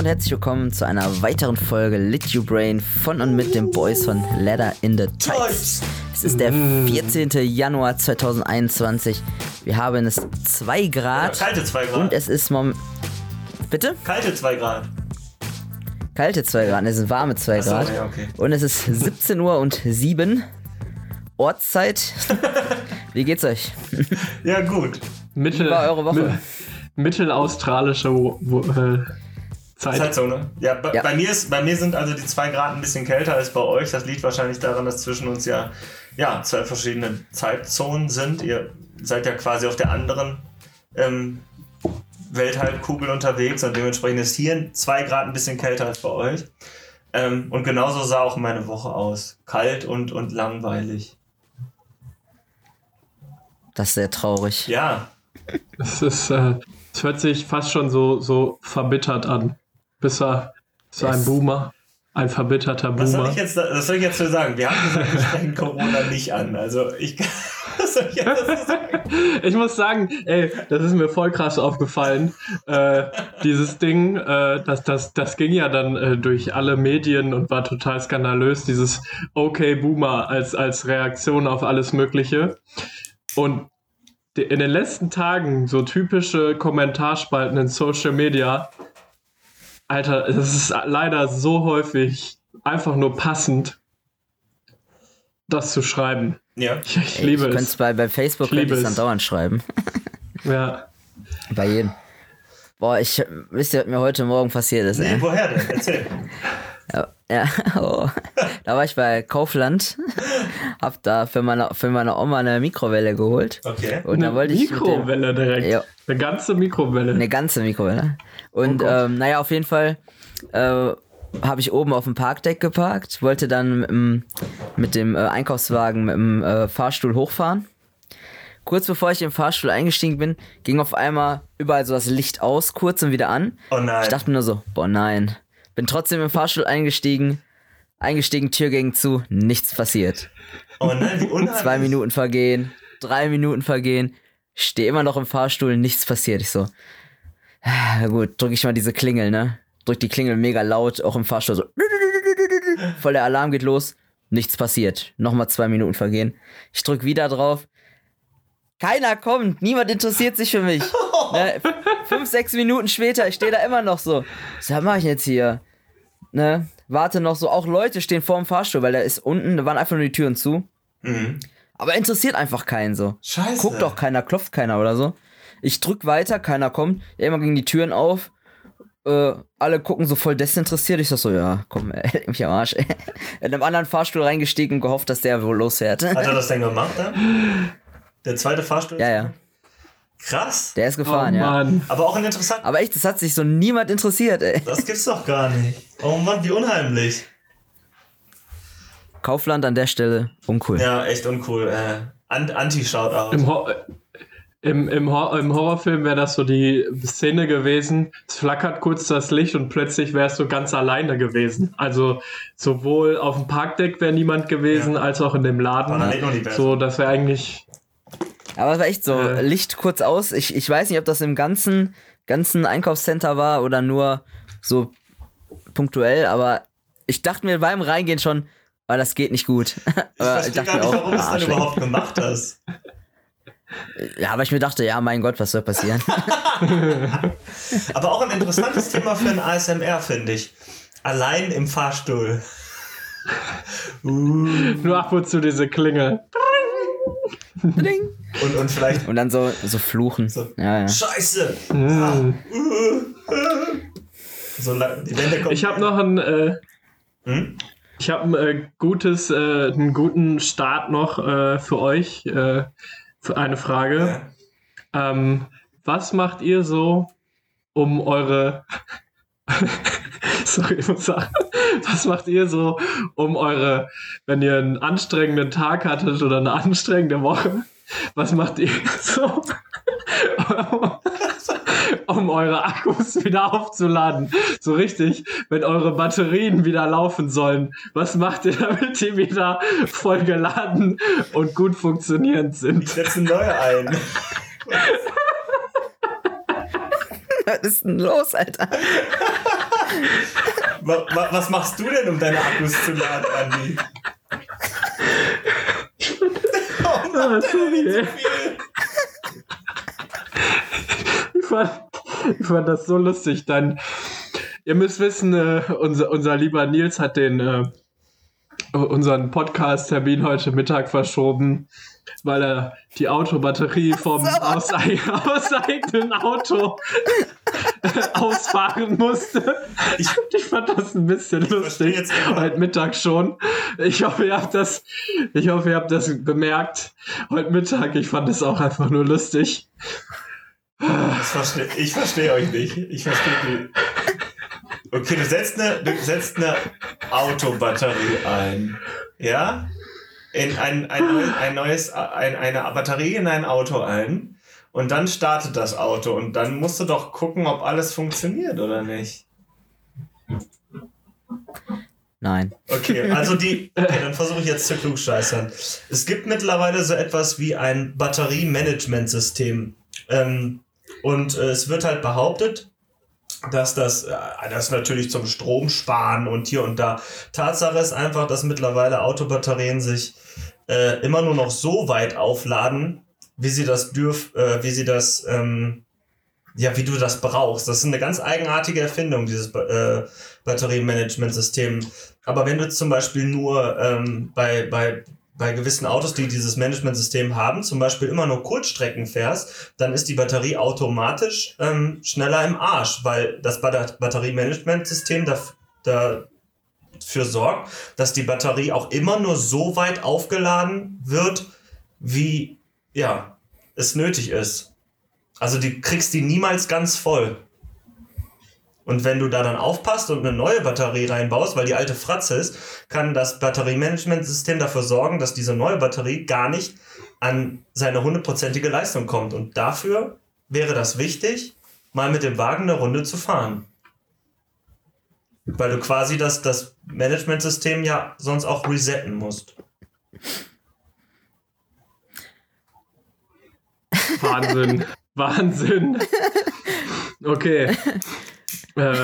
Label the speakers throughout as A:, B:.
A: und herzlich willkommen zu einer weiteren Folge Lit You Brain von und mit den Boys von Leather in the Tights. Es ist der 14. Januar 2021. Wir haben es 2 Grad.
B: Ja, kalte 2 Grad.
A: Und es ist mom. Bitte?
B: Kalte 2 Grad.
A: Kalte 2 Grad, es sind warme 2
B: so,
A: Grad.
B: ja, okay.
A: Und es ist 17 Uhr und 7. Ortszeit. Wie geht's euch?
B: Ja, gut.
C: Mittel,
A: Wie war eure Woche?
C: mi- mittelaustralische wo, wo, äh, Zeit.
B: Zeitzone. Ja, bei,
A: Ja.
B: Bei, mir ist, bei mir sind also die 2 Grad ein bisschen kälter als bei euch. Das liegt wahrscheinlich daran, dass zwischen uns ja, ja zwei verschiedene Zeitzonen sind. Ihr seid ja quasi auf der anderen ähm, Welthalbkugel unterwegs und dementsprechend ist hier 2 Grad ein bisschen kälter als bei euch. Ähm, und genauso sah auch meine Woche aus. Kalt und, und langweilig.
A: Das ist sehr traurig.
B: Ja,
C: Es ist, äh, es hört sich fast schon so, so verbittert an. Bist du so ein
A: Yes.
C: Boomer? Ein verbitterter
B: was soll
C: Boomer?
B: ich jetzt, was soll ich jetzt für sagen? Wir haben gesagt, wir sprechen Corona nicht an. Also ich was soll ich jetzt dazu sagen?
C: Ich muss sagen, ey, das ist mir voll krass aufgefallen. Äh, dieses Ding, äh, das, das, das ging ja dann äh, durch alle Medien und war total skandalös, dieses Okay Boomer als, als Reaktion auf alles Mögliche. Und in den letzten Tagen so typische Kommentarspalten in Social Media, Alter, es ist leider so häufig einfach nur passend, das zu schreiben.
B: Ja.
C: Ich, ich
A: Ey,
C: liebe
A: ich
C: es.
A: bei, bei Facebook könnte ich es dann dauernd schreiben.
C: Ja.
A: Bei jedem. Boah, ich wisst ihr, was mir heute Morgen passiert ist, ey?
B: Nee, woher denn? Erzähl.
A: Ja, ja oh. da war ich bei Kaufland, hab da für meine, für meine Oma eine Mikrowelle geholt.
B: Okay.
A: Und da
C: Eine
A: wollte ich mit dem,
C: Mikrowelle direkt.
A: Ja.
C: Eine ganze Mikrowelle.
A: eine ganze Mikrowelle. Und
C: Oh
A: ähm, naja, auf jeden Fall äh, habe ich oben auf dem Parkdeck geparkt, wollte dann mit dem, mit dem äh, Einkaufswagen mit dem äh, Fahrstuhl hochfahren. Kurz bevor ich im Fahrstuhl eingestiegen bin, ging auf einmal überall so das Licht aus, kurz und wieder an.
B: Oh nein.
A: Ich dachte mir nur so, boah nein. Bin trotzdem im Fahrstuhl eingestiegen, eingestiegen, Tür ging zu, nichts passiert.
B: oh nein, wie unheimlich.
A: Zwei Minuten vergehen, drei Minuten vergehen, stehe immer noch im Fahrstuhl, nichts passiert. Ich so, ah, gut, drücke ich mal diese Klingel, ne? Drück die Klingel mega laut, auch im Fahrstuhl so. Voll der Alarm geht los, nichts passiert. Nochmal zwei Minuten vergehen. Ich drück wieder drauf. Keiner kommt, niemand interessiert sich für mich. Ne? Fünf, sechs Minuten später, ich stehe da immer noch so. Was mache ich jetzt hier? Ne? Warte noch so, auch Leute stehen vor dem Fahrstuhl, weil da ist unten, da waren einfach nur die Türen zu.
B: Mhm.
A: Aber interessiert einfach keinen so.
B: Scheiße.
A: Guckt doch keiner, klopft keiner oder so. Ich drück weiter, keiner kommt. Irgendwann gingen die Türen auf. Äh, alle gucken so voll desinteressiert. Ich sag so, ja, komm, ey, mich am Arsch. Ey. In einem anderen Fahrstuhl reingestiegen und gehofft, dass der wohl losfährt.
B: Hat er das denn gemacht dann? Der zweite Fahrstuhl?
A: ja, ja.
B: Krass.
A: Der ist
C: Oh
A: gefahren, ja.
C: Mann.
B: Aber auch ein interessant.
A: Aber echt, das hat sich so niemand interessiert, ey.
B: Das gibt's doch gar nicht. Oh Mann, wie unheimlich.
A: Kaufland an der Stelle, uncool.
B: Ja, echt uncool. Äh, An- Anti-Shoutout.
C: Im, Hor im, im, Hor im Horrorfilm wäre das so die Szene gewesen, es flackert kurz das Licht und plötzlich wärst du ganz alleine gewesen. Also sowohl auf dem Parkdeck wäre niemand gewesen,
B: Ja.
C: als auch in dem Laden. So, das wäre eigentlich.
A: Aber es war echt so,
C: Äh.
A: Licht kurz aus. Ich, ich weiß nicht, ob das im ganzen, ganzen Einkaufscenter war oder nur so punktuell, aber ich dachte mir beim Reingehen schon, oh, das geht nicht gut.
B: Ich
A: Aber
B: verstehe gar nicht, warum du es
A: ah,
B: dann überhaupt gemacht hast.
A: Ja, aber ich mir dachte, ja, mein Gott, was soll passieren?
B: Aber auch ein interessantes Thema für ein ASMR, finde ich. Allein im Fahrstuhl. Uh,
C: Nur ab und zu diese Klingel.
A: Ding.
B: und, und vielleicht.
A: Und dann so, so fluchen.
B: So.
A: Ja, ja.
B: Scheiße!
C: Mm.
B: So, die Wände kommen.
C: Ich habe noch ein. Äh,
B: Hm?
C: Ich habe ein äh, gutes, äh, einen guten Start noch äh, für euch. Äh, für eine Frage.
B: Ja.
C: Ähm, was macht ihr so, um eure. Sorry, ich muss sagen. Was macht ihr so, um eure, wenn ihr einen anstrengenden Tag hattet oder eine anstrengende Woche, was macht ihr so, um eure Akkus wieder aufzuladen? So richtig, wenn eure Batterien wieder laufen sollen, was macht ihr, damit die wieder voll geladen und gut funktionierend sind?
B: Ich setze neue ein.
A: Was ist denn los, Alter?
B: Wa, wa, was machst du denn, um deine Akkus zu laden, Andi? oh Mann,
C: Ah, ey.
B: viel.
C: Ich fand, ich fand das so lustig. Dann, ihr müsst wissen, äh, unser, unser lieber Nils hat den äh, unseren Podcast-Termin heute Mittag verschoben, weil er die Autobatterie vom aus, aus eigenen Auto ausfahren musste.
B: Ich-
C: Ich, fand das ein bisschen lustig.
B: jetzt immer.
C: Heute Mittag schon. Ich hoffe, ihr habt das, ich hoffe, ihr habt das bemerkt. Heute Mittag, ich fand es auch einfach nur lustig.
B: Das versteh, ich verstehe euch nicht. Ich verstehe nicht. Okay, du setzt eine, du setzt eine Autobatterie ein. Ja? In ein, ein, ein neues, ein, eine Batterie in ein Auto ein. Und dann startet das Auto. Und dann musst du doch gucken, ob alles funktioniert oder nicht.
A: Nein.
B: Okay, also die. Okay, dann versuche ich jetzt zu klugscheißern. Es gibt mittlerweile so etwas wie ein Batteriemanagementsystem. Ähm, und äh, es wird halt behauptet, dass das, äh, das natürlich zum Stromsparen und hier und da. Tatsache ist einfach, dass mittlerweile Autobatterien sich äh, immer nur noch so weit aufladen, wie sie das dürf, äh, wie sie das, ähm, ja, wie du das brauchst. Das ist eine ganz eigenartige Erfindung, dieses äh, Batteriemanagementsystem. Aber wenn du zum Beispiel nur ähm, bei, bei, bei gewissen Autos, die dieses Managementsystem haben, zum Beispiel immer nur Kurzstrecken fährst, dann ist die Batterie automatisch ähm, schneller im Arsch, weil das Bat Batteriemanagementsystem daf- dafür sorgt, dass die Batterie auch immer nur so weit aufgeladen wird, wie ja, es nötig ist. Also die kriegst die niemals ganz voll. Und wenn du da dann aufpasst und eine neue Batterie reinbaust, weil die alte Fratze ist, kann das Batteriemanagementsystem dafür sorgen, dass diese neue Batterie gar nicht an seine hundertprozentige Leistung kommt. Und dafür wäre das wichtig, mal mit dem Wagen eine Runde zu fahren. Weil du quasi das, das Managementsystem ja sonst auch resetten musst.
C: Wahnsinn. Wahnsinn. Okay. Äh,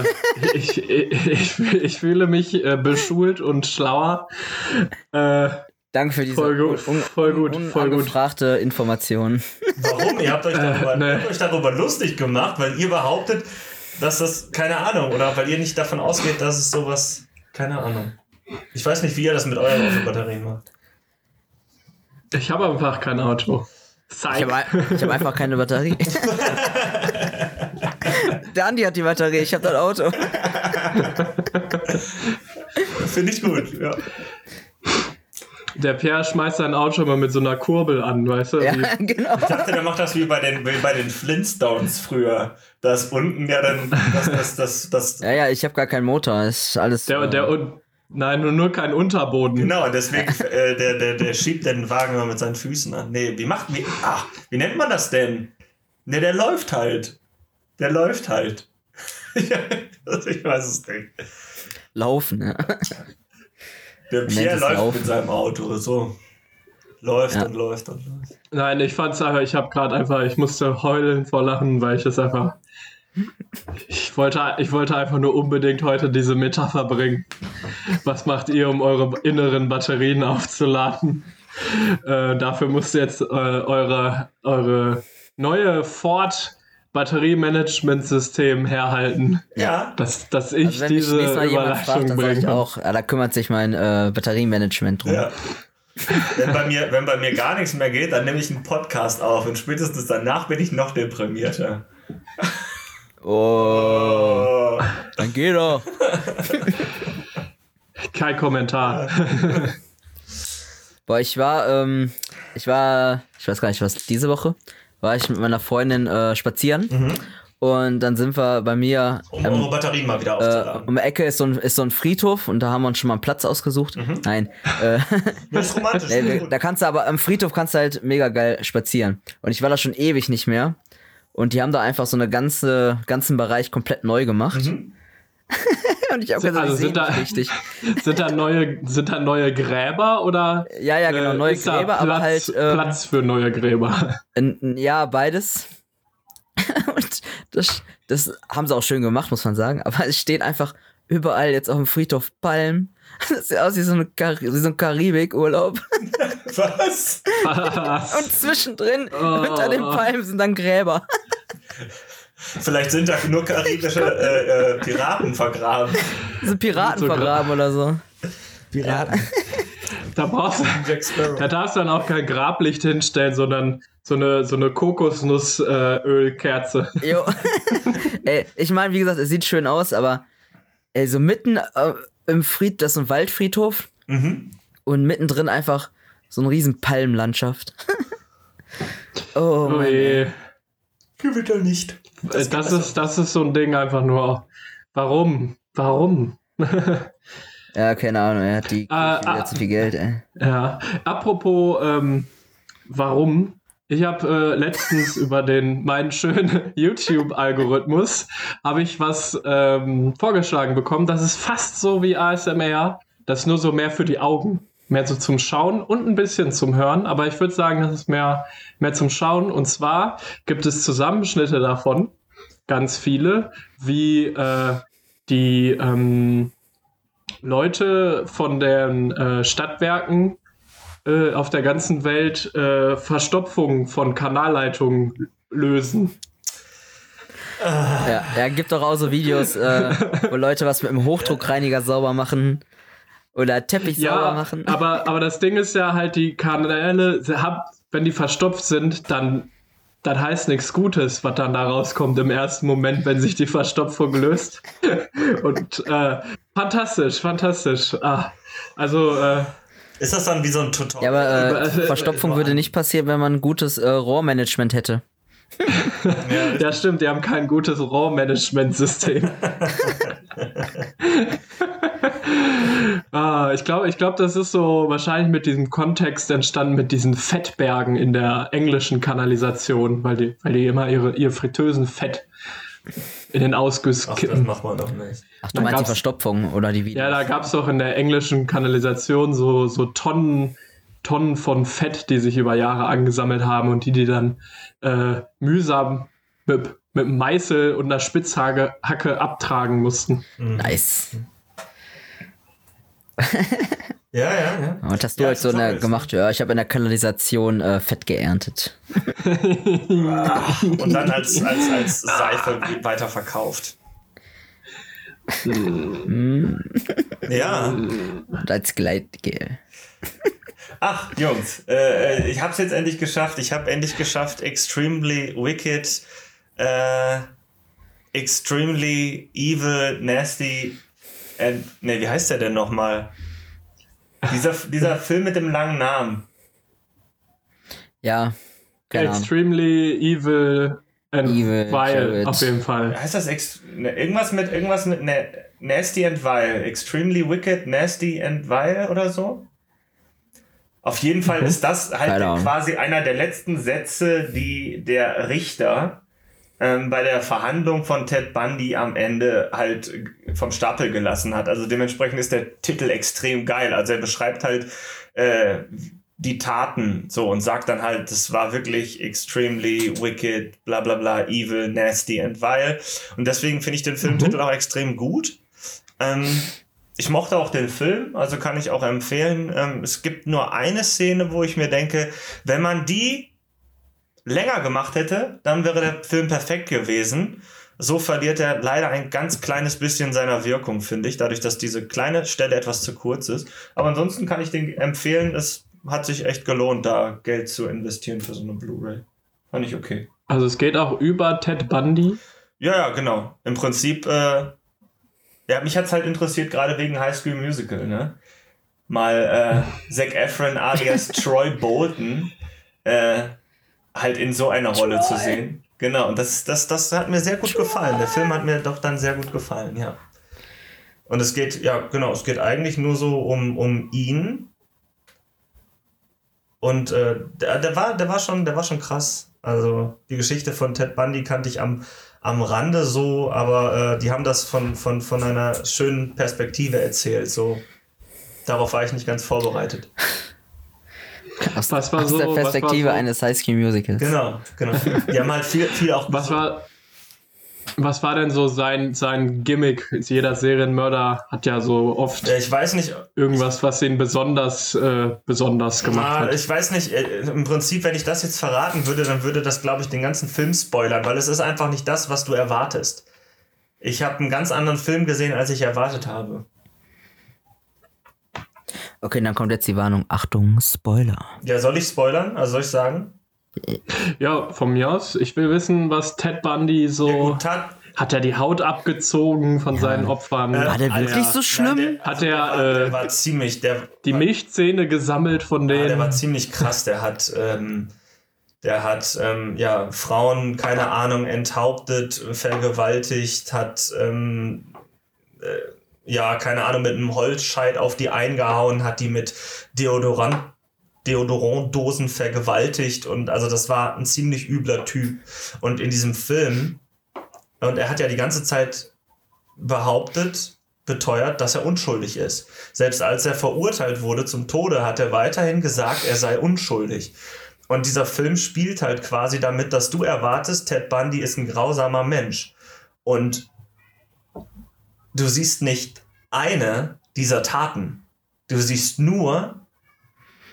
C: ich, ich, ich, ich fühle mich äh, beschult und schlauer. Äh,
A: Danke für diese
C: Voll gut,
A: un-
C: voll gut,
A: un-
C: voll gut.
A: Information.
B: Warum? Ihr habt euch darüber,
C: Äh, nee.
B: ihr habt euch darüber lustig gemacht, weil ihr behauptet, dass das, keine Ahnung, oder weil ihr nicht davon ausgeht, dass es sowas, keine Ahnung. Ich weiß nicht, wie ihr das mit euren Autobatterien macht.
C: ich habe einfach kein Auto.
A: Ich
C: Zeig.
A: habe ich hab einfach keine Batterie. Der Andi hat die Batterie, ich habe das Auto.
B: Finde ich gut, ja.
C: Der Pierre schmeißt sein Auto immer mit so einer Kurbel an, weißt du?
A: Ja,
C: Wie-
A: genau.
B: Ich dachte, der macht das wie bei den, wie bei den Flintstones früher. Das unten ja dann, das, das, das, das,
A: Ja, ja, ich habe gar keinen Motor. Ist alles.
C: Der,
A: äh,
C: der, und, nein, nur, nur kein Unterboden.
B: Genau, deswegen, äh, der, der, der schiebt den Wagen immer mit seinen Füßen an. Nee, wie macht, wie, ach, wie nennt man das denn? Ne, der läuft halt. Der läuft halt. ich weiß es nicht.
A: Laufen, ja.
B: Der Pierre läuft
A: Laufen.
B: mit seinem Auto, so. Läuft
A: Ja.
B: und läuft und läuft.
C: Nein, ich fand's einfach, ich habe gerade einfach, ich musste heulen vor Lachen, weil ich es einfach. Ich wollte, ich wollte einfach nur unbedingt heute diese Metapher bringen. Was macht ihr, um eure inneren Batterien aufzuladen? Äh, dafür musste jetzt äh, eure, eure neue Ford Batteriemanagementsystem herhalten,
B: Ja,
C: dass, dass ich
A: Also wenn mich
C: diese
A: nächstes Mal jemand fragt, dann sage ich
C: bringe.
A: auch, ja, da kümmert sich mein äh, Batteriemanagement drum.
B: ja. wenn, bei mir, wenn bei mir gar nichts mehr geht, dann nehme ich einen Podcast auf und spätestens danach bin ich noch deprimierter.
A: Oh,
B: Oh.
A: dann geh doch.
C: Kein Kommentar.
A: Boah, ich war, ähm, ich war, ich weiß gar nicht, was, diese Woche, war ich mit meiner Freundin äh, spazieren. Und dann sind wir bei mir
B: Um
A: ähm,
B: eure Batterien mal wieder
A: äh, um die Ecke ist so, ein, ist so ein Friedhof und da haben wir uns schon mal einen Platz ausgesucht.
B: Mhm.
A: Nein, äh,
B: das ist romantisch.
A: nee, da kannst du aber am Friedhof kannst du halt mega geil spazieren. Und ich war da schon ewig nicht mehr. Und die haben da einfach so eine ganze, ganzen Bereich komplett neu gemacht.
B: Mhm.
A: Und ich habe gesagt,
C: Also sind da-
A: richtig.
C: Sind da neue, sind da neue Gräber oder?
A: Ja, ja, genau,
C: äh,
A: neue Gräber, aber
C: Platz,
A: halt, ähm,
C: Platz für neue Gräber.
A: Ja, beides. Und das, das haben sie auch schön gemacht, muss man sagen. Aber es stehen einfach überall jetzt auf dem Friedhof Palmen. Das sieht aus wie so, eine Kar wie so ein Karibikurlaub.
B: Was?
C: Was?
A: Und zwischendrin
C: Oh.
A: unter den Palmen sind dann Gräber.
B: Vielleicht sind da nur karibische äh, äh, Piraten vergraben.
A: So Piraten
C: So
A: vergraben oder so.
B: Piraten.
C: Da brauchst du.
B: Jack Sparrow.
C: Da darfst du dann auch kein Grablicht hinstellen, sondern so eine, so eine Kokosnussölkerze.
A: Jo. ey, ich meine, wie gesagt, es sieht schön aus, aber ey, so mitten äh, im Fried, das ist ein Waldfriedhof
B: Mhm.
A: und mittendrin einfach so eine riesen Palmenlandschaft. oh,
C: Oh
A: Mann, ey.
B: Gewitter nicht.
C: Äh, Das ist, das ist so ein Ding einfach nur. Warum? Warum?
A: Ja, keine Ahnung, er hat die wieder
C: ah.
A: zu viel Geld, ey.
C: Ja, apropos, ähm, warum? Ich habe äh, letztens über den meinen schönen YouTube-Algorithmus habe ich was ähm, vorgeschlagen bekommen. Das ist fast so wie ASMR. Das ist nur so mehr für die Augen, mehr so zum Schauen und ein bisschen zum Hören. Aber ich würde sagen, das ist mehr mehr zum Schauen. Und zwar gibt es Zusammenschnitte davon, ganz viele, wie äh, die ähm, Leute von den äh, Stadtwerken äh, auf der ganzen Welt äh, Verstopfung von Kanalleitungen lösen.
A: Ja, er gibt doch auch so Videos, äh, wo Leute was mit dem Hochdruckreiniger sauber machen oder Teppich sauber
C: Ja,
A: machen.
C: aber, aber das Ding ist ja halt, die Kanäle, wenn die verstopft sind, dann, dann heißt nichts Gutes, was dann da rauskommt im ersten Moment, wenn sich die Verstopfung löst. Und äh, fantastisch, fantastisch. Ah, also, äh,
B: Ist das dann wie so ein Tutorial?
A: ja, aber
C: über-
A: äh, Verstopfung
B: über-
A: würde nicht passieren, wenn man ein gutes äh, Rohrmanagement hätte.
B: Ja,
C: ja, stimmt, die haben kein gutes Rohrmanagementsystem. ah, ich glaube, ich glaub, das ist so wahrscheinlich mit diesem Kontext entstanden, mit diesen Fettbergen in der englischen Kanalisation, weil die, weil die immer ihre, ihr fritösen Fett in den Ausguss
B: Ach, das
C: kippen.
B: macht man doch nicht.
A: Ach, du
C: Dann
A: meinst die Verstopfung oder die Videos?
C: Ja, da gab es doch in der englischen Kanalisation so, so Tonnen, Tonnen von Fett, die sich über Jahre angesammelt haben und die die dann äh, mühsam mit, mit Meißel und einer Spitzhacke Hacke abtragen mussten.
A: Nice.
B: Ja, ja, ja.
A: Und hast du
B: Ja,
A: halt so eine gemacht? Ja, ich habe in der Kanalisation äh, Fett geerntet.
B: Und dann als, als, als Seife weiterverkauft. Ja.
A: Und als Gleitgel.
B: Ach, Jungs, äh, ich hab's jetzt endlich geschafft. Ich habe endlich geschafft, Extremely Wicked, äh, Extremely Evil, Nasty, and, ne, wie heißt der denn nochmal? Dieser, dieser Film mit dem langen Namen.
A: Ja, keine Ahnung.
C: Extremely evil and
A: Evil,
C: vile,
A: Jared.
C: auf jeden Fall.
B: Heißt das ex ne, irgendwas mit irgendwas mit ne, Nasty and Vile? Extremely Wicked, Nasty and Vile oder so? Auf jeden Fall ist das halt quasi einer der letzten Sätze, die der Richter ähm, bei der Verhandlung von Ted Bundy am Ende halt vom Stapel gelassen hat. Also dementsprechend ist der Titel extrem geil. Also er beschreibt halt äh, die Taten so und sagt dann halt, das war wirklich extremely wicked, bla bla bla, evil, nasty and vile. Und deswegen finde ich den Filmtitel auch extrem gut. Ähm, ich mochte auch den Film, also kann ich auch empfehlen. Ähm, es gibt nur eine Szene, wo ich mir denke, wenn man die länger gemacht hätte, dann wäre der Film perfekt gewesen. So verliert er leider ein ganz kleines bisschen seiner Wirkung, finde ich, dadurch, dass diese kleine Stelle etwas zu kurz ist. Aber ansonsten kann ich den empfehlen, es hat sich echt gelohnt, da Geld zu investieren für so eine Blu-ray. Fand ich okay.
C: Also es geht auch über Ted Bundy.
B: Ja, ja, genau. Im Prinzip, äh, ja, mich hat's halt interessiert, gerade wegen High School Musical, ne? Mal äh, Zac Efron alias Troy Bolton äh, halt in so einer Rolle zu sehen. Genau, und das, das, das hat mir sehr gut gefallen. Der Film hat mir doch dann sehr gut gefallen, ja. Und es geht, ja, genau, es geht eigentlich nur so um, um ihn. Und äh, der, der, war, der, war schon, der war schon krass. Also die Geschichte von Ted Bundy kannte ich am, am Rande so, aber äh, die haben das von, von, von einer schönen Perspektive erzählt. So. Darauf war ich nicht ganz vorbereitet.
A: Aus,
C: Was war
A: aus
C: so-
A: der
C: was war
A: Perspektive
C: so-
A: eines High School Musicals.
B: Genau, genau. Die haben halt viel, viel auch.
C: Was war, was war denn so sein, sein Gimmick? Jeder Serienmörder hat ja so oft
B: Äh, Ich weiß nicht,
C: irgendwas, was ihn besonders, äh, besonders gemacht
B: Ah,
C: hat.
B: ich weiß nicht, äh, im Prinzip, wenn ich das jetzt verraten würde, dann würde das, glaube ich, den ganzen Film spoilern, weil es ist einfach nicht das, was du erwartest. Ich habe einen ganz anderen Film gesehen, als ich erwartet habe.
A: Okay, dann kommt jetzt die Warnung. Achtung, Spoiler.
B: Ja, soll ich spoilern? Also soll ich sagen?
C: Ja, von mir aus. Ich will wissen, was Ted Bundy so.
B: Ja,
C: Hat er die Haut abgezogen von seinen Opfern?
B: Äh,
A: War der
C: Hat
A: wirklich
C: er
A: so schlimm?
B: Nein, der,
C: Hat
B: also
C: er,
B: der, war, der
C: äh,
B: war ziemlich, der,
C: die Milchzähne gesammelt von
B: ja, der
C: denen?
B: war ziemlich krass. Der hat, ähm, der hat ähm, ja, Frauen, keine Ahnung, enthauptet, vergewaltigt, hat ähm, äh, ja, keine Ahnung, mit einem Holzscheit auf die eingehauen, hat die mit Deodorant, Deodorantdosen vergewaltigt und also das war ein ziemlich übler Typ. Und in diesem Film, und er hat ja die ganze Zeit behauptet, beteuert, dass er unschuldig ist. Selbst als er verurteilt wurde zum Tode, hat er weiterhin gesagt, er sei unschuldig. Und dieser Film spielt halt quasi damit, dass du erwartest, Ted Bundy ist ein grausamer Mensch. Und du siehst nicht eine dieser Taten. Du siehst nur,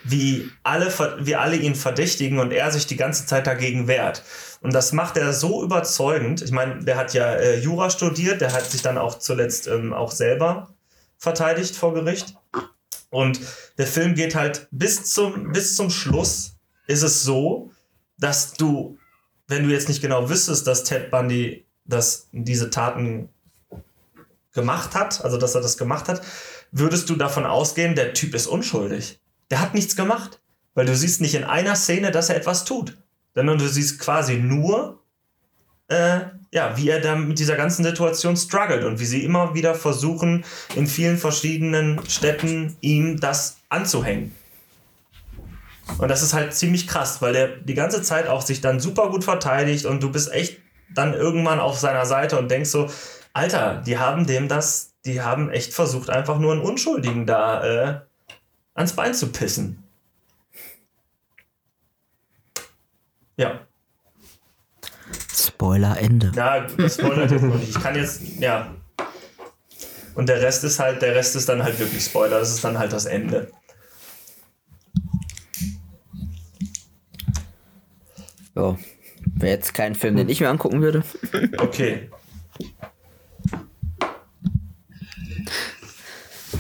B: wie alle, wie alle ihn verdächtigen und er sich die ganze Zeit dagegen wehrt. Und das macht er so überzeugend. Ich meine, der hat ja äh, Jura studiert, der hat sich dann auch zuletzt ähm, auch selber verteidigt vor Gericht. Und der Film geht halt bis zum, bis zum Schluss ist es so, dass du, wenn du jetzt nicht genau wüsstest, dass Ted Bundy das, diese Taten gemacht hat, also dass er das gemacht hat, würdest du davon ausgehen, der Typ ist unschuldig. Der hat nichts gemacht. Weil du siehst nicht in einer Szene, dass er etwas tut. Sondern du siehst quasi nur, äh, ja, wie er da mit dieser ganzen Situation struggelt und wie sie immer wieder versuchen, in vielen verschiedenen Städten ihm das anzuhängen. Und das ist halt ziemlich krass, weil der die ganze Zeit auch sich dann super gut verteidigt und du bist echt dann irgendwann auf seiner Seite und denkst so, Alter, die haben dem das, die haben echt versucht, einfach nur einen Unschuldigen da äh, ans Bein zu pissen. Ja.
A: Spoiler Ende.
B: Ja, noch nicht. Ich kann jetzt, ja. Und der Rest ist halt, der Rest ist dann halt wirklich Spoiler. Das ist dann halt das Ende.
A: So. Wäre jetzt kein Film, den ich mir angucken würde.
B: Okay.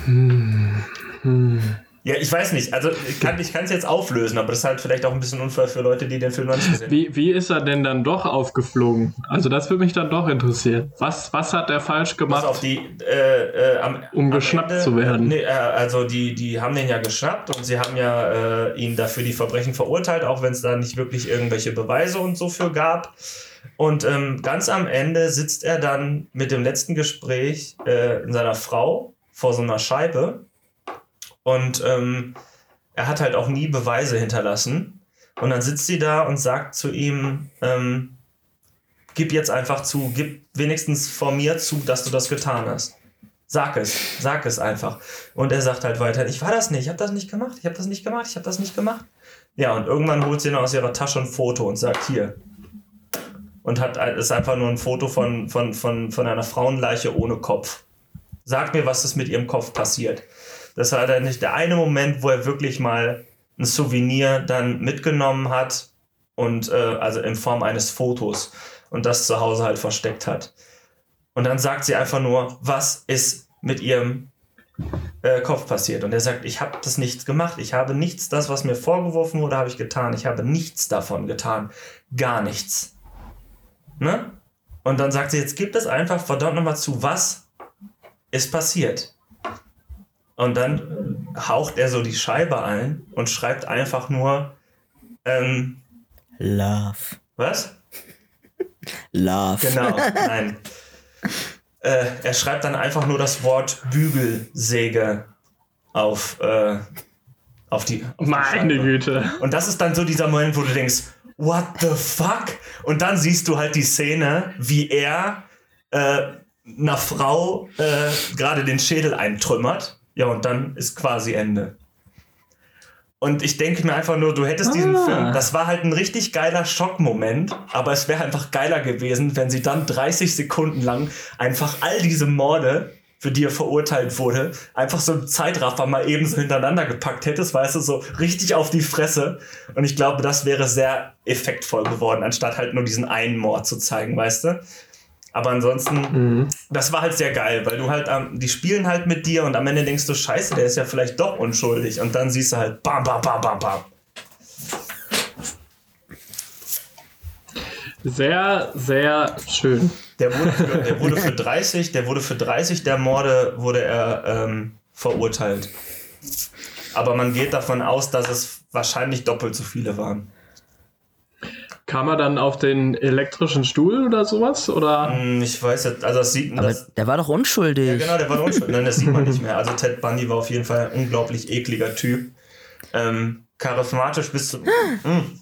B: Ja, ich weiß nicht. Also ich kann es jetzt auflösen, aber das ist halt vielleicht auch ein bisschen unfair für Leute, die den Film noch nicht gesehen haben.
C: Wie, wie ist er denn dann doch aufgeflogen? Also das würde mich dann doch interessieren. Was, was hat er falsch gemacht?
B: auf, die, äh, äh, am,
C: Um
B: am
C: geschnappt zu werden.
B: Nee, äh, also die, die haben den ja geschnappt und sie haben ja äh, ihn dafür die Verbrechen verurteilt, auch wenn es da nicht wirklich irgendwelche Beweise und so für gab. Und ähm, ganz am Ende sitzt er dann mit dem letzten Gespräch äh, in seiner Frau vor so einer Scheibe und ähm, er hat halt auch nie Beweise hinterlassen. Und dann sitzt sie da und sagt zu ihm, ähm, gib jetzt einfach zu, gib wenigstens vor mir zu, dass du das getan hast. Sag es, sag es einfach. Und er sagt halt weiter, ich war das nicht, ich habe das nicht gemacht, ich habe das nicht gemacht, ich habe das nicht gemacht. Ja, und irgendwann holt sie dann aus ihrer Tasche ein Foto und sagt, hier. Und hat ein- ist einfach nur ein Foto von, von, von, von einer Frauenleiche ohne Kopf. Sag mir, was ist mit ihrem Kopf passiert. Das war dann nicht der eine Moment, wo er wirklich mal ein Souvenir dann mitgenommen hat und äh, also in Form eines Fotos und das zu Hause halt versteckt hat. Und dann sagt sie einfach nur, was ist mit ihrem äh, Kopf passiert? Und er sagt, ich habe das nichts gemacht. Ich habe nichts, das, was mir vorgeworfen wurde, habe ich getan. Ich habe nichts davon getan. Gar nichts. Ne? Und dann sagt sie, jetzt gibt es einfach verdammt nochmal zu, was ist passiert. Und dann haucht er so die Scheibe ein und schreibt einfach nur, ähm,
A: Love.
B: was?
A: Love.
B: Genau, nein. Äh, er schreibt dann einfach nur das Wort Bügelsäge auf, äh, auf die. Auf die
C: Meine
B: Scheibe.
C: Güte.
B: Und das ist dann so dieser Moment, wo du denkst, what the fuck? Und dann siehst du halt die Szene, wie er äh, einer Frau äh, gerade den Schädel eintrümmert. Ja, und dann ist quasi Ende. Und ich denke mir einfach nur, du hättest diesen
C: Ah.
B: Film, das war halt ein richtig geiler Schockmoment, aber es wäre einfach geiler gewesen, wenn sie dann 30 Sekunden lang einfach all diese Morde, für die er verurteilt wurde, einfach so ein Zeitraffer mal eben so hintereinander gepackt hättest, weißt du, so richtig auf die Fresse. Und ich glaube, das wäre sehr effektvoll geworden, anstatt halt nur diesen einen Mord zu zeigen, weißt du. Aber ansonsten,
C: Mhm.
B: das war halt sehr geil, weil du halt, ähm, die spielen halt mit dir und am Ende denkst du, scheiße, der ist ja vielleicht doch unschuldig. Und dann siehst du halt, bam, bam, bam, bam, bam.
C: Sehr, sehr schön.
B: Der wurde, für, der wurde für 30, der wurde für 30 der Morde wurde er ähm, verurteilt. Aber man geht davon aus, dass es wahrscheinlich doppelt so viele waren.
C: Kam er dann auf den elektrischen Stuhl oder sowas? Oder?
B: Hm, Ich weiß jetzt, also das sieht man.
A: Aber
B: Das,
A: der war doch unschuldig.
B: ja, genau, der war unschuldig. Nein, das sieht man nicht mehr. Also Ted Bundy war auf jeden Fall ein unglaublich ekliger Typ. Ähm, charismatisch bis zum. Mm.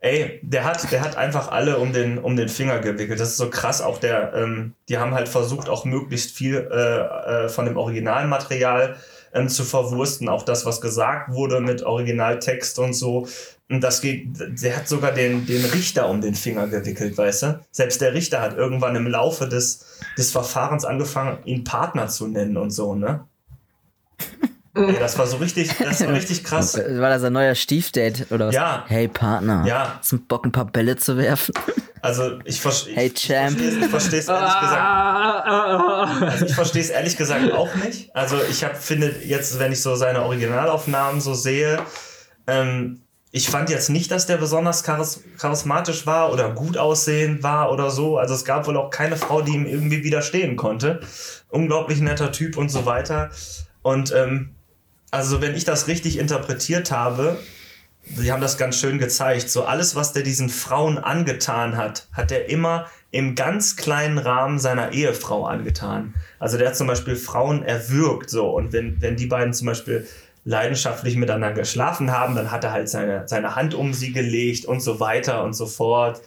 B: Ey, der hat, der hat einfach alle um den, um den Finger gewickelt. Das ist so krass. Auch der, ähm, die haben halt versucht, auch möglichst viel äh, äh, von dem Originalmaterial ähm, zu verwursten. Auch das, was gesagt wurde mit Originaltext und so. Und das geht, der hat sogar den, den Richter um den Finger gewickelt, weißt du? Selbst der Richter hat irgendwann im Laufe des, des Verfahrens angefangen, ihn Partner zu nennen und so, ne? Ey, das war so richtig, das war richtig krass.
A: War das ein neuer Stiefdate oder was?
B: Ja.
A: Hey Partner.
B: Ja.
A: Hast du Bock, ein paar Bälle zu werfen?
B: Also ich, ich
A: Hey, Champ.
B: verstehe ich verstehe es ehrlich gesagt. Also ich verstehe es ehrlich gesagt auch nicht. Also ich habe finde jetzt, wenn ich so seine Originalaufnahmen so sehe, ähm, ich fand jetzt nicht, dass der besonders charis charismatisch war oder gut aussehend war oder so. Also es gab wohl auch keine Frau, die ihm irgendwie widerstehen konnte. Unglaublich netter Typ und so weiter. Und ähm, also wenn ich das richtig interpretiert habe, sie haben das ganz schön gezeigt, so alles, was der diesen Frauen angetan hat, hat er immer im ganz kleinen Rahmen seiner Ehefrau angetan. Also der hat zum Beispiel Frauen erwürgt so und wenn, wenn die beiden zum Beispiel leidenschaftlich miteinander geschlafen haben, dann hat er halt seine, seine Hand um sie gelegt und so weiter und so fort.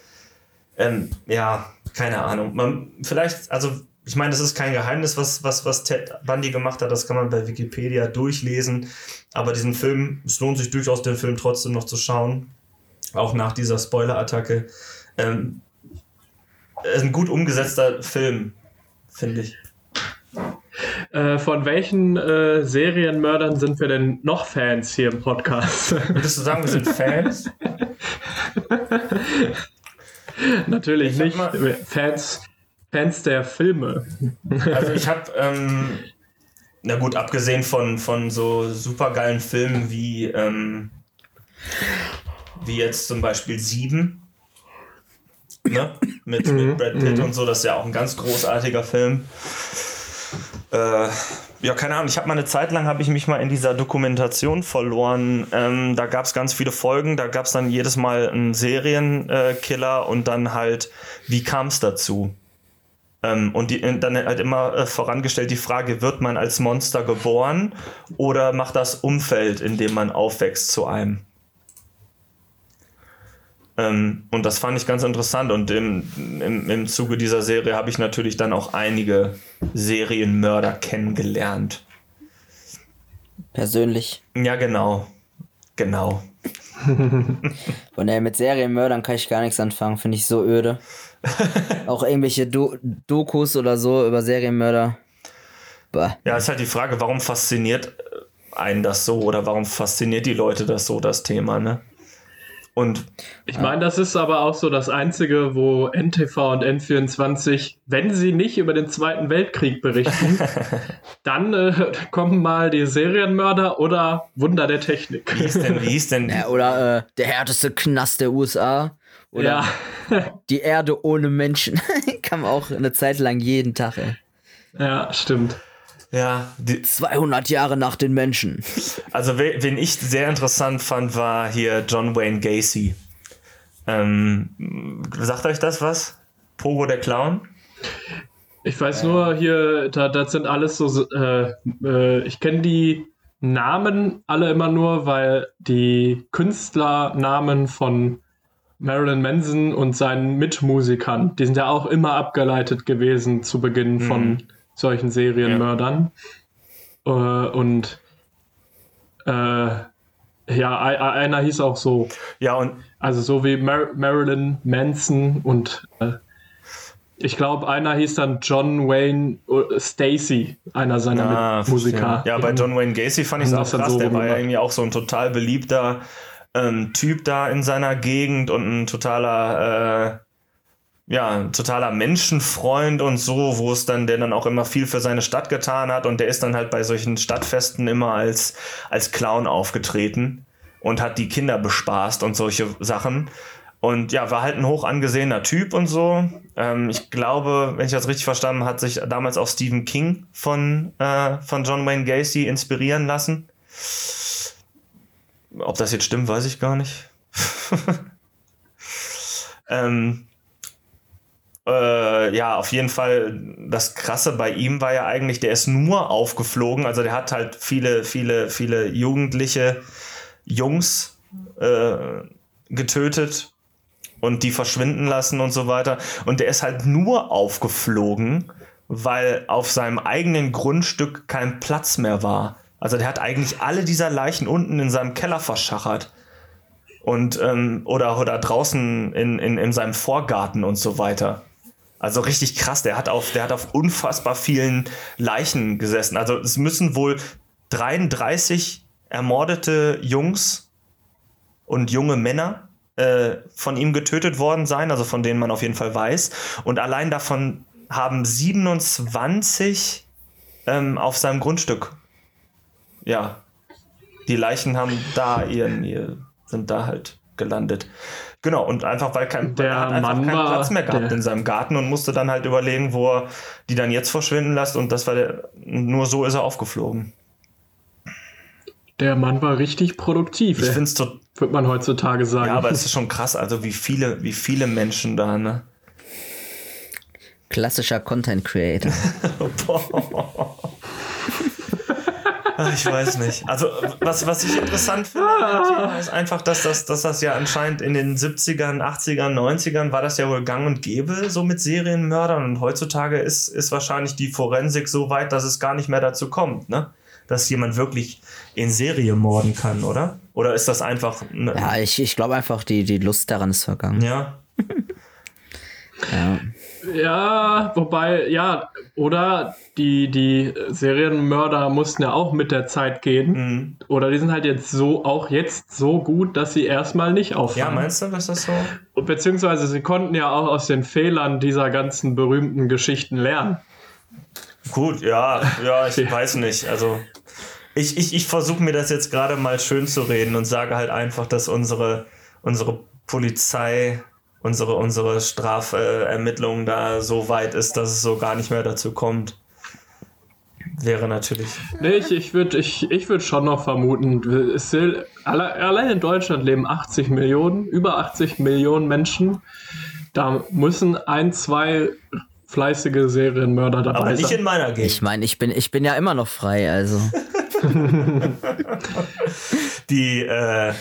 B: Ähm, ja, keine Ahnung. Man, vielleicht, also ich meine, das ist kein Geheimnis, was, was, was Ted Bundy gemacht hat. Das kann man bei Wikipedia durchlesen. Aber diesen Film, es lohnt sich durchaus, den Film trotzdem noch zu schauen. Auch nach dieser Spoiler-Attacke. Ähm, ist ein gut umgesetzter Film, finde ich.
C: Äh, von welchen äh, Serienmördern sind wir denn noch Fans hier im Podcast?
B: Würdest du sagen, wir sind Fans?
C: Natürlich nicht.
B: mal-
C: Fans, Fans der Filme.
B: Also ich habe, ähm, na gut, abgesehen von, von so supergeilen Filmen wie, ähm, wie jetzt zum Beispiel Sieben, ne? mit, mit Brad Pitt und so, das ist ja auch ein ganz großartiger Film. Äh, ja, keine Ahnung, ich habe mal eine Zeit lang, habe ich mich mal in dieser Dokumentation verloren. Ähm, da gab es ganz viele Folgen, da gab es dann jedes Mal einen Serienkiller und dann halt, wie kam es dazu? Ähm, und die, dann halt immer äh, vorangestellt die Frage, wird man als Monster geboren oder macht das Umfeld, in dem man aufwächst, zu einem? Ähm, und das fand ich ganz interessant und im, im, im Zuge dieser Serie habe ich natürlich dann auch einige Serienmörder kennengelernt.
A: Persönlich.
B: Ja, genau. Genau.
A: Und ey, mit Serienmördern kann ich gar nichts anfangen, finde ich so öde. Auch irgendwelche Do Dokus oder so über Serienmörder. Bah.
B: Ja, ist halt die Frage, warum fasziniert äh, einen das so oder warum fasziniert die Leute das so, das Thema, ne? Und
C: Ich meine, das ist aber auch so das Einzige, wo NTV und N24, wenn sie nicht über den Zweiten Weltkrieg berichten, dann äh, kommen mal die Serienmörder oder Wunder der Technik.
B: wie ist denn, wie ist denn
A: Ja, oder äh, der härteste Knast der USA. Oder
C: Ja,
A: die Erde ohne Menschen. Kam auch eine Zeit lang jeden Tag, ey.
C: ja, stimmt.
B: Ja, die,
A: 200 Jahre nach den Menschen.
B: Also, we- wen ich sehr interessant fand, war hier John Wayne Gacy. Ähm, sagt euch das was? Pogo der Clown?
C: Ich weiß nur hier, da, das sind alles so, äh, äh, ich kenne die Namen alle immer nur, weil die Künstlernamen von Marilyn Manson und seinen Mitmusikern, die sind ja auch immer abgeleitet gewesen zu Beginn von solchen Serienmördern. Äh, und äh, Ja, einer hieß auch so.
B: Ja, und.
C: Also so wie Mar Marilyn Manson und äh, ich glaube, einer hieß dann John Wayne uh, Stacy, einer seiner ah, Musiker.
B: Ja, bei John Wayne Gacy fand ich es auch krass. So der war ja irgendwie auch so ein total beliebter ähm, Typ da in seiner Gegend und ein totaler, äh, ja, totaler Menschenfreund und so, wo es dann, der dann auch immer viel für seine Stadt getan hat und der ist dann halt bei solchen Stadtfesten immer als, als Clown aufgetreten und hat die Kinder bespaßt und solche Sachen. Und ja, war halt ein hoch angesehener Typ und so. Ähm, ich glaube, wenn ich das richtig verstanden habe, hat sich damals auch Stephen King von, äh, von John Wayne Gacy inspirieren lassen. Ob das jetzt stimmt, weiß ich gar nicht. ähm, äh, ja, auf jeden Fall, das Krasse bei ihm war ja eigentlich, der ist nur aufgeflogen. Also der hat halt viele, viele, viele jugendliche Jungs äh, getötet und die verschwinden lassen und so weiter. Und der ist halt nur aufgeflogen, weil auf seinem eigenen Grundstück kein Platz mehr war. Also der hat eigentlich alle dieser Leichen unten in seinem Keller verschachert. Und, ähm, oder, oder draußen in, in, in seinem Vorgarten und so weiter. Also richtig krass. Der hat auf, der hat auf unfassbar vielen Leichen gesessen. Also es müssen wohl 33 ermordete Jungs und junge Männer äh, von ihm getötet worden sein, also von denen man auf jeden Fall weiß. Und allein davon haben 27 ähm, auf seinem Grundstück. Ja. Die Leichen haben da ihren, ihr, sind da halt gelandet. Genau, und einfach weil kein,
C: der
B: hat einfach
C: Mann
B: keinen
C: war,
B: Platz mehr gehabt in seinem Garten und musste dann halt überlegen, wo er die dann jetzt verschwinden lässt und das war der, nur so ist er aufgeflogen.
C: Der Mann war richtig produktiv.
B: Ich finde es total
C: würde man heutzutage sagen.
B: Ja, aber es ist schon krass, also wie viele, wie viele Menschen da, ne?
A: Klassischer Content Creator.
B: ich weiß nicht. Also, was, was ich interessant finde, ah. ist einfach, dass das, dass das ja anscheinend in den 70ern, 80ern, 90ern war das ja wohl gang und gäbe, so mit Serienmördern. Und heutzutage ist, ist wahrscheinlich die Forensik so weit, dass es gar nicht mehr dazu kommt, ne? Dass jemand wirklich in Serie morden kann, oder? Oder ist das einfach.
A: Ne ja, ich, ich glaube einfach, die, die Lust daran ist vergangen.
B: Ja.
C: ja. Ja, wobei, ja, oder die, die Serienmörder mussten ja auch mit der Zeit gehen. Mhm. Oder die sind halt jetzt so, auch jetzt so gut, dass sie erstmal nicht auffallen.
B: Ja, meinst du, dass das so?
C: Beziehungsweise sie konnten ja auch aus den Fehlern dieser ganzen berühmten Geschichten lernen.
B: Gut, ja, ja, ich weiß nicht. Also ich, ich, ich versuche mir das jetzt gerade mal schön zu reden und sage halt einfach, dass unsere, unsere Polizei, unsere, unsere Strafermittlung da so weit ist, dass es so gar nicht mehr dazu kommt. Wäre natürlich.
C: Nee, ich, ich würde ich, ich würd schon noch vermuten, es will, allein in Deutschland leben 80 Millionen, über 80 Millionen Menschen. Da müssen ein, zwei fleißige Serienmörder dabei sein. Aber
B: nicht
C: sein.
B: in meiner Gegend.
A: Ich meine, ich bin, ich bin ja immer noch frei, also.
B: die, äh,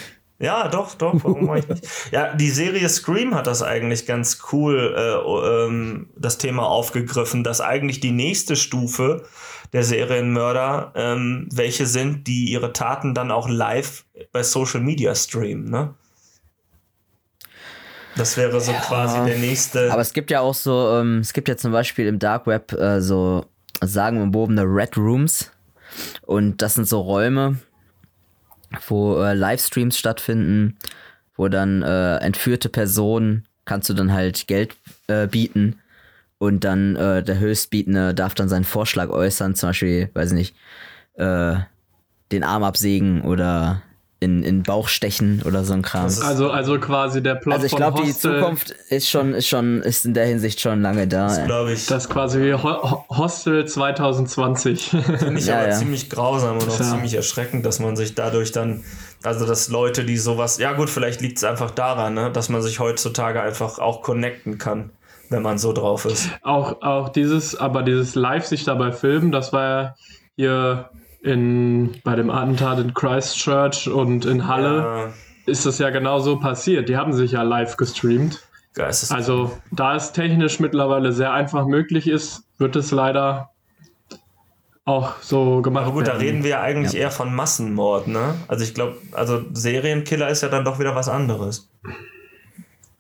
B: ja, doch, doch, warum ich nicht? Ja, die Serie Scream hat das eigentlich ganz cool, äh, ähm, das Thema aufgegriffen, dass eigentlich die nächste Stufe der Serienmörder ähm, welche sind, die ihre Taten dann auch live bei Social Media streamen, ne? Das wäre so ja. quasi der nächste.
A: Aber es gibt ja auch so, ähm, es gibt ja zum Beispiel im Dark Web äh, so sagenumwobene Red Rooms. Und das sind so Räume, wo äh, Livestreams stattfinden, wo dann äh, entführte Personen kannst du dann halt Geld äh, bieten und dann äh, der Höchstbietende darf dann seinen Vorschlag äußern, zum Beispiel, weiß ich nicht, äh, den Arm absägen oder in, in Bauch stechen oder so ein Kram.
C: Also, also quasi der Plot
A: Also ich glaube, die Zukunft ist schon, ist schon, ist in der Hinsicht schon lange da.
B: Das glaube ich.
C: Das ist quasi wie Ho Hostel 2020.
B: Finde ich ja, aber ja. ziemlich grausam und auch ja. ziemlich erschreckend, dass man sich dadurch dann, also dass Leute, die sowas, ja gut, vielleicht liegt es einfach daran, ne, dass man sich heutzutage einfach auch connecten kann wenn man so drauf ist.
C: Auch, auch dieses, aber dieses Live sich dabei filmen, das war ja hier in, bei dem Attentat in Christchurch und in Halle ja. ist das ja genau so passiert. Die haben sich ja live gestreamt.
B: Geistes
C: also da es technisch mittlerweile sehr einfach möglich ist, wird es leider auch so gemacht
B: Aber gut, da
C: werden.
B: reden wir ja eigentlich eher von Massenmord, ne? Also ich glaube, also Serienkiller ist ja dann doch wieder was anderes.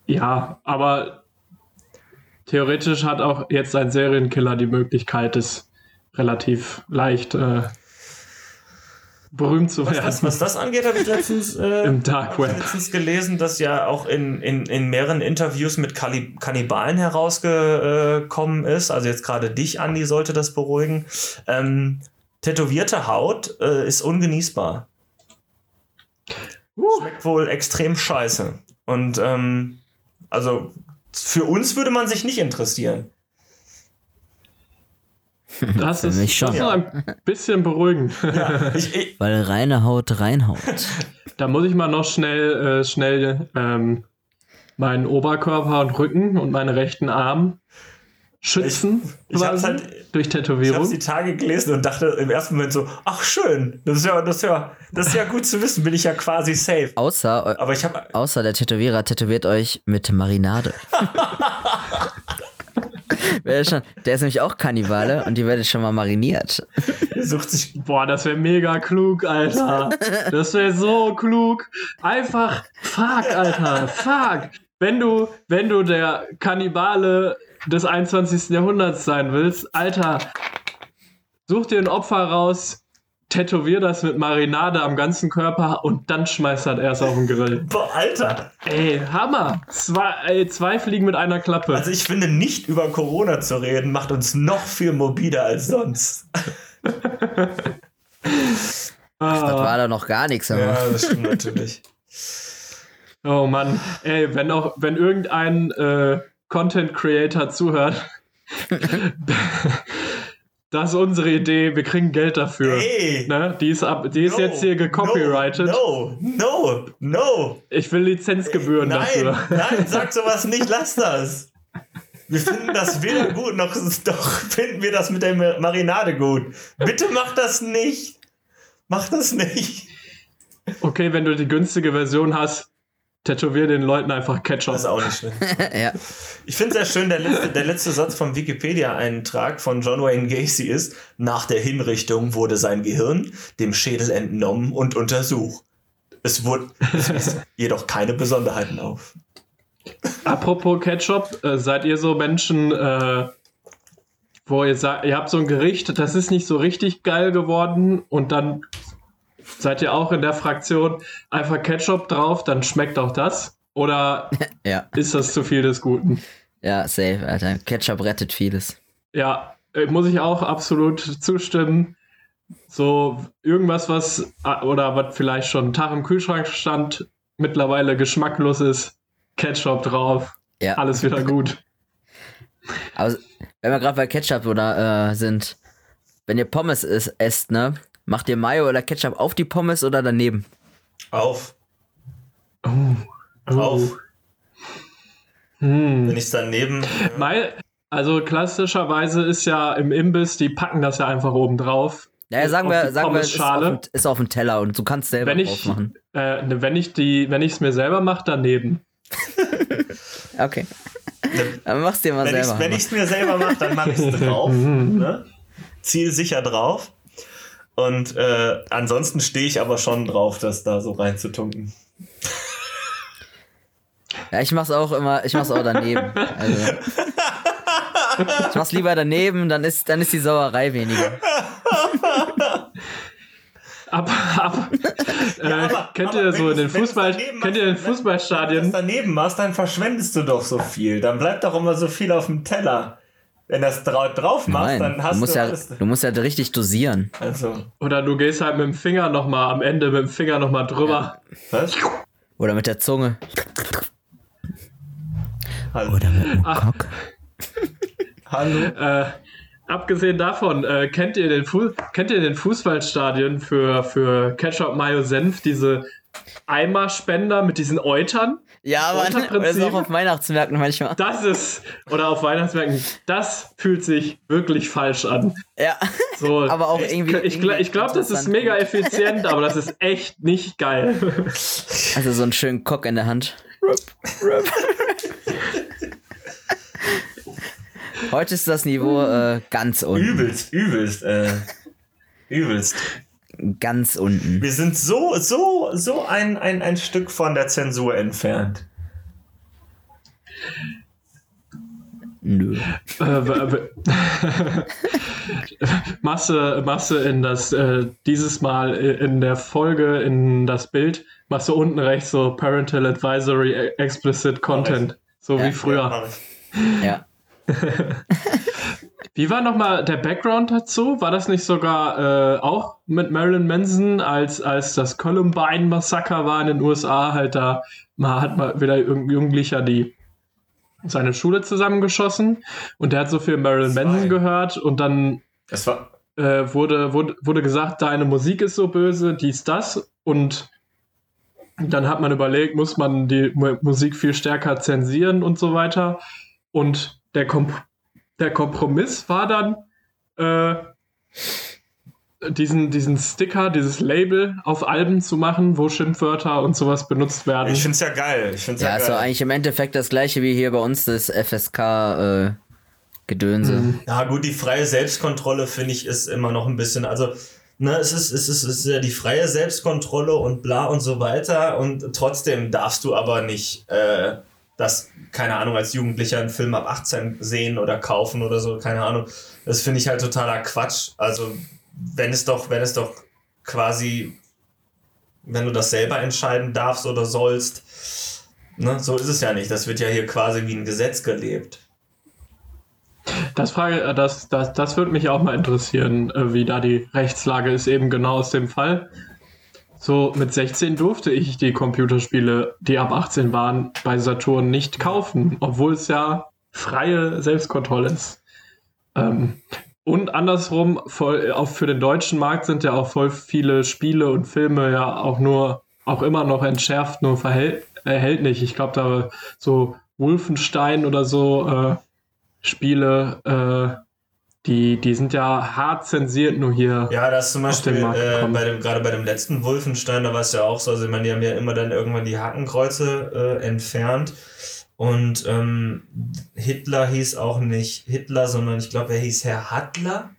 C: Ja, aber theoretisch hat auch jetzt ein Serienkiller die Möglichkeit, es relativ leicht äh, berühmt zu
B: Was,
C: werden.
B: was, was das angeht, habe ich letztens, äh,
C: Im Dark Web.
B: letztens gelesen, dass ja auch in, in, in mehreren Interviews mit Kalli- Kannibalen herausgekommen ist. Also jetzt gerade dich, Andi, sollte das beruhigen. Ähm, tätowierte Haut äh, ist ungenießbar.
C: Uh,
B: Schmeckt wohl extrem scheiße. Und ähm, also für uns würde man sich nicht interessieren.
C: Das ist,
A: mich schon.
C: das ist ein bisschen beruhigend.
B: Ja, ich, ich,
A: Weil reine Haut reinhaut.
C: Da muss ich mal noch schnell, äh, schnell ähm, meinen Oberkörper und Rücken und meinen rechten Arm schützen.
B: Ich- ich hab's halt-
C: durch
B: ich habe
C: Tätowierung.
B: die Tage gelesen und dachte im ersten Moment so, ach schön, das ist ja, das ist ja, das ist ja gut zu wissen, bin ich ja quasi safe.
A: Außer,
B: Aber ich habe
A: außer der Tätowierer tätowiert euch mit Marinade. Wer schon, der ist nämlich auch Kannibale und die werdet schon mal mariniert.
B: sucht sich
C: Boah, das wäre mega klug, Alter. Das wäre so klug. Einfach, fuck, Alter, fuck. Wenn du, wenn du der Kannibale des 21. Jahrhunderts sein willst, Alter, such dir ein Opfer raus, tätowier das mit Marinade am ganzen Körper und dann schmeiß das erst auf den Grill.
B: Boah, Alter.
C: Ey, Hammer. Zwei, ey, zwei Fliegen mit einer Klappe.
B: Also ich finde, nicht über Corona zu reden, macht uns noch viel mobiler als sonst.
A: Das
C: Ah.
A: war da noch gar nichts. Aber.
B: das stimmt natürlich.
C: Oh Mann, ey, wenn auch, wenn irgendein äh, Content Creator zuhört, das ist unsere Idee, wir kriegen Geld dafür.
B: Hey!
C: Ne? Die ist, ab, die ist
B: No,
C: jetzt hier gecopyrighted.
B: No, no, no.
C: Ich will Lizenzgebühren
B: Nein,
C: dafür.
B: nein, sag sowas nicht, lass das. Wir finden das weder gut, noch doch finden wir das mit der Marinade gut. Bitte mach das nicht. Mach das nicht.
C: Okay, wenn du die günstige Version hast, tätowier den Leuten einfach Ketchup.
B: Das ist auch nicht schlimm.
A: ja.
B: Ich finde sehr schön, der letzte, der letzte Satz vom Wikipedia-Eintrag von John Wayne Gacy ist, nach der Hinrichtung wurde sein Gehirn dem Schädel entnommen und untersucht. Es wurde es jedoch keine Besonderheiten auf.
C: Apropos Ketchup, äh, seid ihr so Menschen, äh, wo ihr sagt, ihr habt so ein Gericht, das ist nicht so richtig geil geworden und dann seid ihr auch in der Fraktion einfach Ketchup drauf, dann schmeckt auch das? Oder
A: ja,
C: ist das zu viel des Guten?
A: ja, safe, Alter. Ketchup rettet vieles.
C: Ja, äh, muss ich auch absolut zustimmen. So irgendwas, was äh, oder was vielleicht schon einen Tag im Kühlschrank stand, mittlerweile geschmacklos ist, Ketchup drauf,
A: Ja.
C: alles wieder gut.
A: Aber wenn wir gerade bei Ketchup oder äh, sind, wenn ihr Pommes is, esst, ne, macht ihr Mayo oder Ketchup auf die Pommes oder daneben?
B: Auf.
C: Oh.
B: Auf.
C: Hm.
B: Wenn ich daneben.
C: Weil, also klassischerweise ist ja im Imbiss, die packen das ja einfach oben drauf.
A: Naja, sagen wir,
C: die
A: sagen wir, ist auf, ist auf dem Teller und du kannst selber
C: Wenn
A: drauf
C: ich,
A: machen.
C: äh, ne, wenn ich die, wenn ich es mir selber mache, daneben.
A: Okay. Dann machst du dir mal
B: Wenn ich
A: selber.
B: wenn ich's mir selber mache, dann mache ich es drauf. ne? Ziel sicher drauf. Und äh, ansonsten stehe ich aber schon drauf, das da so reinzutunken.
A: ja, ich mach's auch immer, ich mach's auch daneben. Also. Ich mach's lieber daneben, dann ist, dann ist die Sauerei weniger.
C: Ab, ab. äh,
B: aber-
C: kennt
B: aber
C: ihr so
B: wenn
C: in den Fußball, kennt ihr in
B: machst, wenn- Wenn du daneben machst, dann verschwendest du doch so viel. Dann bleibt doch immer so viel auf dem Teller. Wenn das dra drauf machst,
A: Nein,
B: dann hast
A: du musst,
B: du
A: ja,
B: alles.
A: du musst ja richtig dosieren.
B: Also,
C: Oder du gehst halt mit dem Finger nochmal am Ende mit dem Finger nochmal drüber.
B: was?
A: Oder mit der Zunge.
B: Hallo.
A: Oder mit dem
C: Ach.
A: Cock.
B: Hallo.
C: Äh, abgesehen davon, äh, kennt, ihr den Fu kennt ihr den Fußballstadien für, für Ketchup, Mayo, Senf, diese Eimerspender mit diesen Eutern?
A: Ja, Mann. Oder ist auch auf Weihnachtsmärkten manchmal.
C: Das ist, oder auf Weihnachtsmärkten, das fühlt sich wirklich falsch an.
A: Ja.
C: So,
A: Aber auch
C: ich,
A: irgendwie-
C: Ich, gl- ich glaube, das ist mega effizient, aber das ist echt nicht geil.
A: Also so einen schönen Cock in der Hand. Heute ist das Niveau äh, ganz unten.
B: Übelst, übelst. Äh, Übelst.
A: Ganz unten.
B: Wir sind so, so, so ein, ein, ein Stück von der Zensur entfernt.
A: Nö.
C: Äh, Masse, Masse in das, äh, dieses Mal in der Folge, in das Bild, machst du unten rechts so Parental Advisory Explicit Content. So
A: Ja.
C: wie früher.
B: Ja.
C: Wie war nochmal der Background dazu? War das nicht sogar äh, auch mit Marilyn Manson, als, als das Columbine-Massaker war in den USA, halt da mal hat mal wieder irgendein Jugendlicher die seine Schule zusammengeschossen und der hat so viel Marilyn
B: Zwei.
C: Manson gehört und dann äh, wurde, wurde, wurde gesagt, deine Musik ist so böse, dies, das. Und dann hat man überlegt, muss man die Mu Musik viel stärker zensieren und so weiter. Und der, Kom der Kompromiss war dann, äh, diesen, diesen Sticker, dieses Label auf Alben zu machen, wo Schimpfwörter und sowas benutzt werden.
B: Ich find's ja geil. Ich find's ja,
A: Ja, ist
B: geil.
A: doch eigentlich im Endeffekt das gleiche wie hier bei uns das FSK äh, Gedönse.
C: Mhm.
B: Ja, gut, die freie Selbstkontrolle finde ich ist immer noch ein bisschen, also, ne, es ist, es ist, es ist ja die freie Selbstkontrolle und bla und so weiter und trotzdem darfst du aber nicht, äh, das, keine Ahnung, als Jugendlicher einen Film ab 18 sehen oder kaufen oder so, keine Ahnung. Das finde ich halt totaler Quatsch. Also, wenn es doch, wenn es doch quasi, wenn du das selber entscheiden darfst oder sollst, ne, so ist es ja nicht. Das wird ja hier quasi wie ein Gesetz gelebt.
C: Das, Frage, äh, das, das, das würde mich auch mal interessieren, äh, wie da die Rechtslage ist, eben genau aus dem Fall. So, mit 16 durfte ich die Computerspiele, die ab 18 waren, bei Saturn nicht kaufen, obwohl es ja freie Selbstkontrolle ist. Ähm, und andersrum, voll, auch für den deutschen Markt sind ja auch voll viele Spiele und Filme ja auch nur, auch immer noch entschärft, nur verhält, erhältlich. Ich glaube, da so Wolfenstein oder so äh, Spiele, äh, die, die sind ja hart zensiert, nur hier.
B: Ja, das zum Beispiel äh, bei dem, gerade bei dem letzten Wolfenstein, da war es ja auch so, also ich meine, die haben ja immer dann irgendwann die Hakenkreuze äh, entfernt. Und ähm, Hitler hieß auch nicht Hitler, sondern ich glaube, er hieß Herr Hattler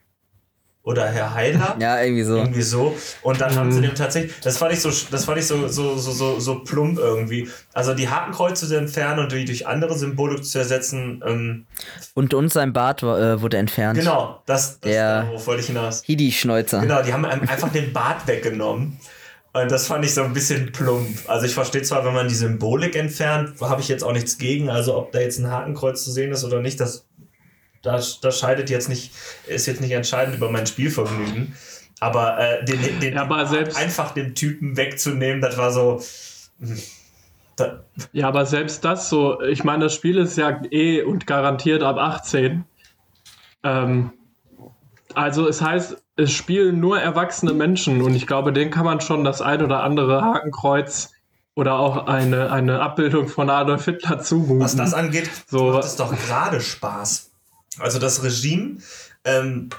B: oder Herr Heiler.
A: Ja, irgendwie so.
B: Irgendwie so. Und dann haben sie
C: Mhm.
B: dem tatsächlich, das fand ich so, das fand ich so, so, so, so, so plump irgendwie. Also die Hakenkreuze zu entfernen und die durch andere Symbole zu ersetzen, ähm,
A: Und uns sein Bart äh, wurde entfernt.
B: genau, das, das
A: Der-
B: darauf wollte ich hinaus.
A: Hidi-Schneuzer.
B: Genau, die haben einem einfach den Bart weggenommen. Und das fand ich so ein bisschen plump. Also ich verstehe zwar, wenn man die Symbolik entfernt, habe ich jetzt auch nichts gegen. Also ob da jetzt ein Hakenkreuz zu sehen ist oder nicht, das, das, das scheidet jetzt nicht, ist jetzt nicht entscheidend über mein Spielvergnügen. Aber äh, den, den
C: aber selbst-
B: einfach dem Typen wegzunehmen, das war so. hm, Da,
C: Ja, aber selbst das so, ich meine, das Spiel ist ja eh und garantiert ab 18. Ähm, also es heißt, es spielen nur erwachsene Menschen und ich glaube, denen kann man schon das ein oder andere Hakenkreuz oder auch eine, eine Abbildung von Adolf Hitler zumuten.
B: was das angeht,
C: So.
B: macht es doch gerade Spaß. Also das Regime ähm,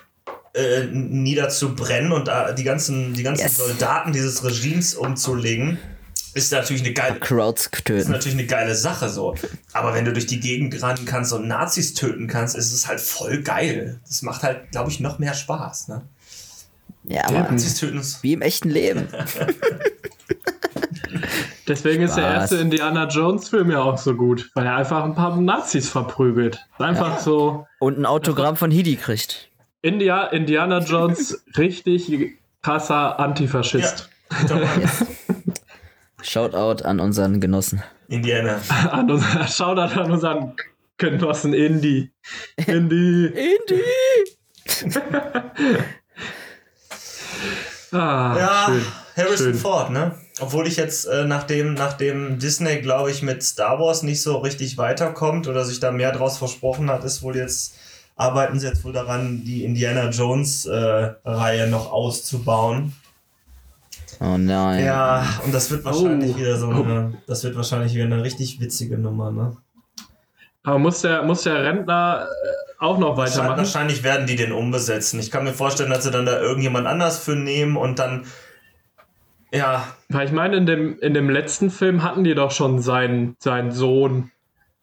B: äh, niederzubrennen und äh, die ganzen, die ganzen
A: Yes.
B: Soldaten dieses Regimes umzulegen, ist natürlich eine geile
A: Crowds
B: ist
A: töten.
B: natürlich eine geile Sache so. Aber wenn du durch die Gegend rennen kannst und Nazis töten kannst, ist es halt voll geil. Das macht halt, glaube ich, noch mehr Spaß. Ne?
A: Ja, Mann.
B: Nazis töten ist.
A: Wie im echten Leben.
C: Deswegen ist der
A: Spaß.
C: erste Indiana Jones Film ja auch so gut, weil er einfach ein paar Nazis verprügelt. Einfach so
A: Und ein Autogramm von Hidi kriegt.
C: India, Indiana Jones richtig krasser Antifaschist.
A: Shoutout an unseren Genossen.
B: Indiana.
C: An unser, Shoutout an unseren Genossen Indy. Indy.
A: Indy!
C: Ah,
B: Ja,
C: schön.
B: Harrison
C: schön.
B: Ford, ne? Obwohl ich jetzt äh, nachdem, nachdem Disney, glaube ich, mit Star Wars nicht so richtig weiterkommt oder sich da mehr draus versprochen hat, ist wohl jetzt, arbeiten sie jetzt wohl daran, die Indiana Jones äh, Reihe noch auszubauen.
A: Oh nein.
B: Ja, und das wird wahrscheinlich
C: Oh.
B: wieder so eine, das wird wahrscheinlich wieder eine richtig witzige Nummer, ne?
C: Aber muss der, muss der Rentner äh, auch noch weitermachen?
B: wahrscheinlich werden die den umbesetzen. Ich kann mir vorstellen, dass sie dann da irgendjemand anders für nehmen und dann, ja,
C: Weil ich meine, in dem, in dem letzten Film hatten die doch schon seinen, seinen Sohn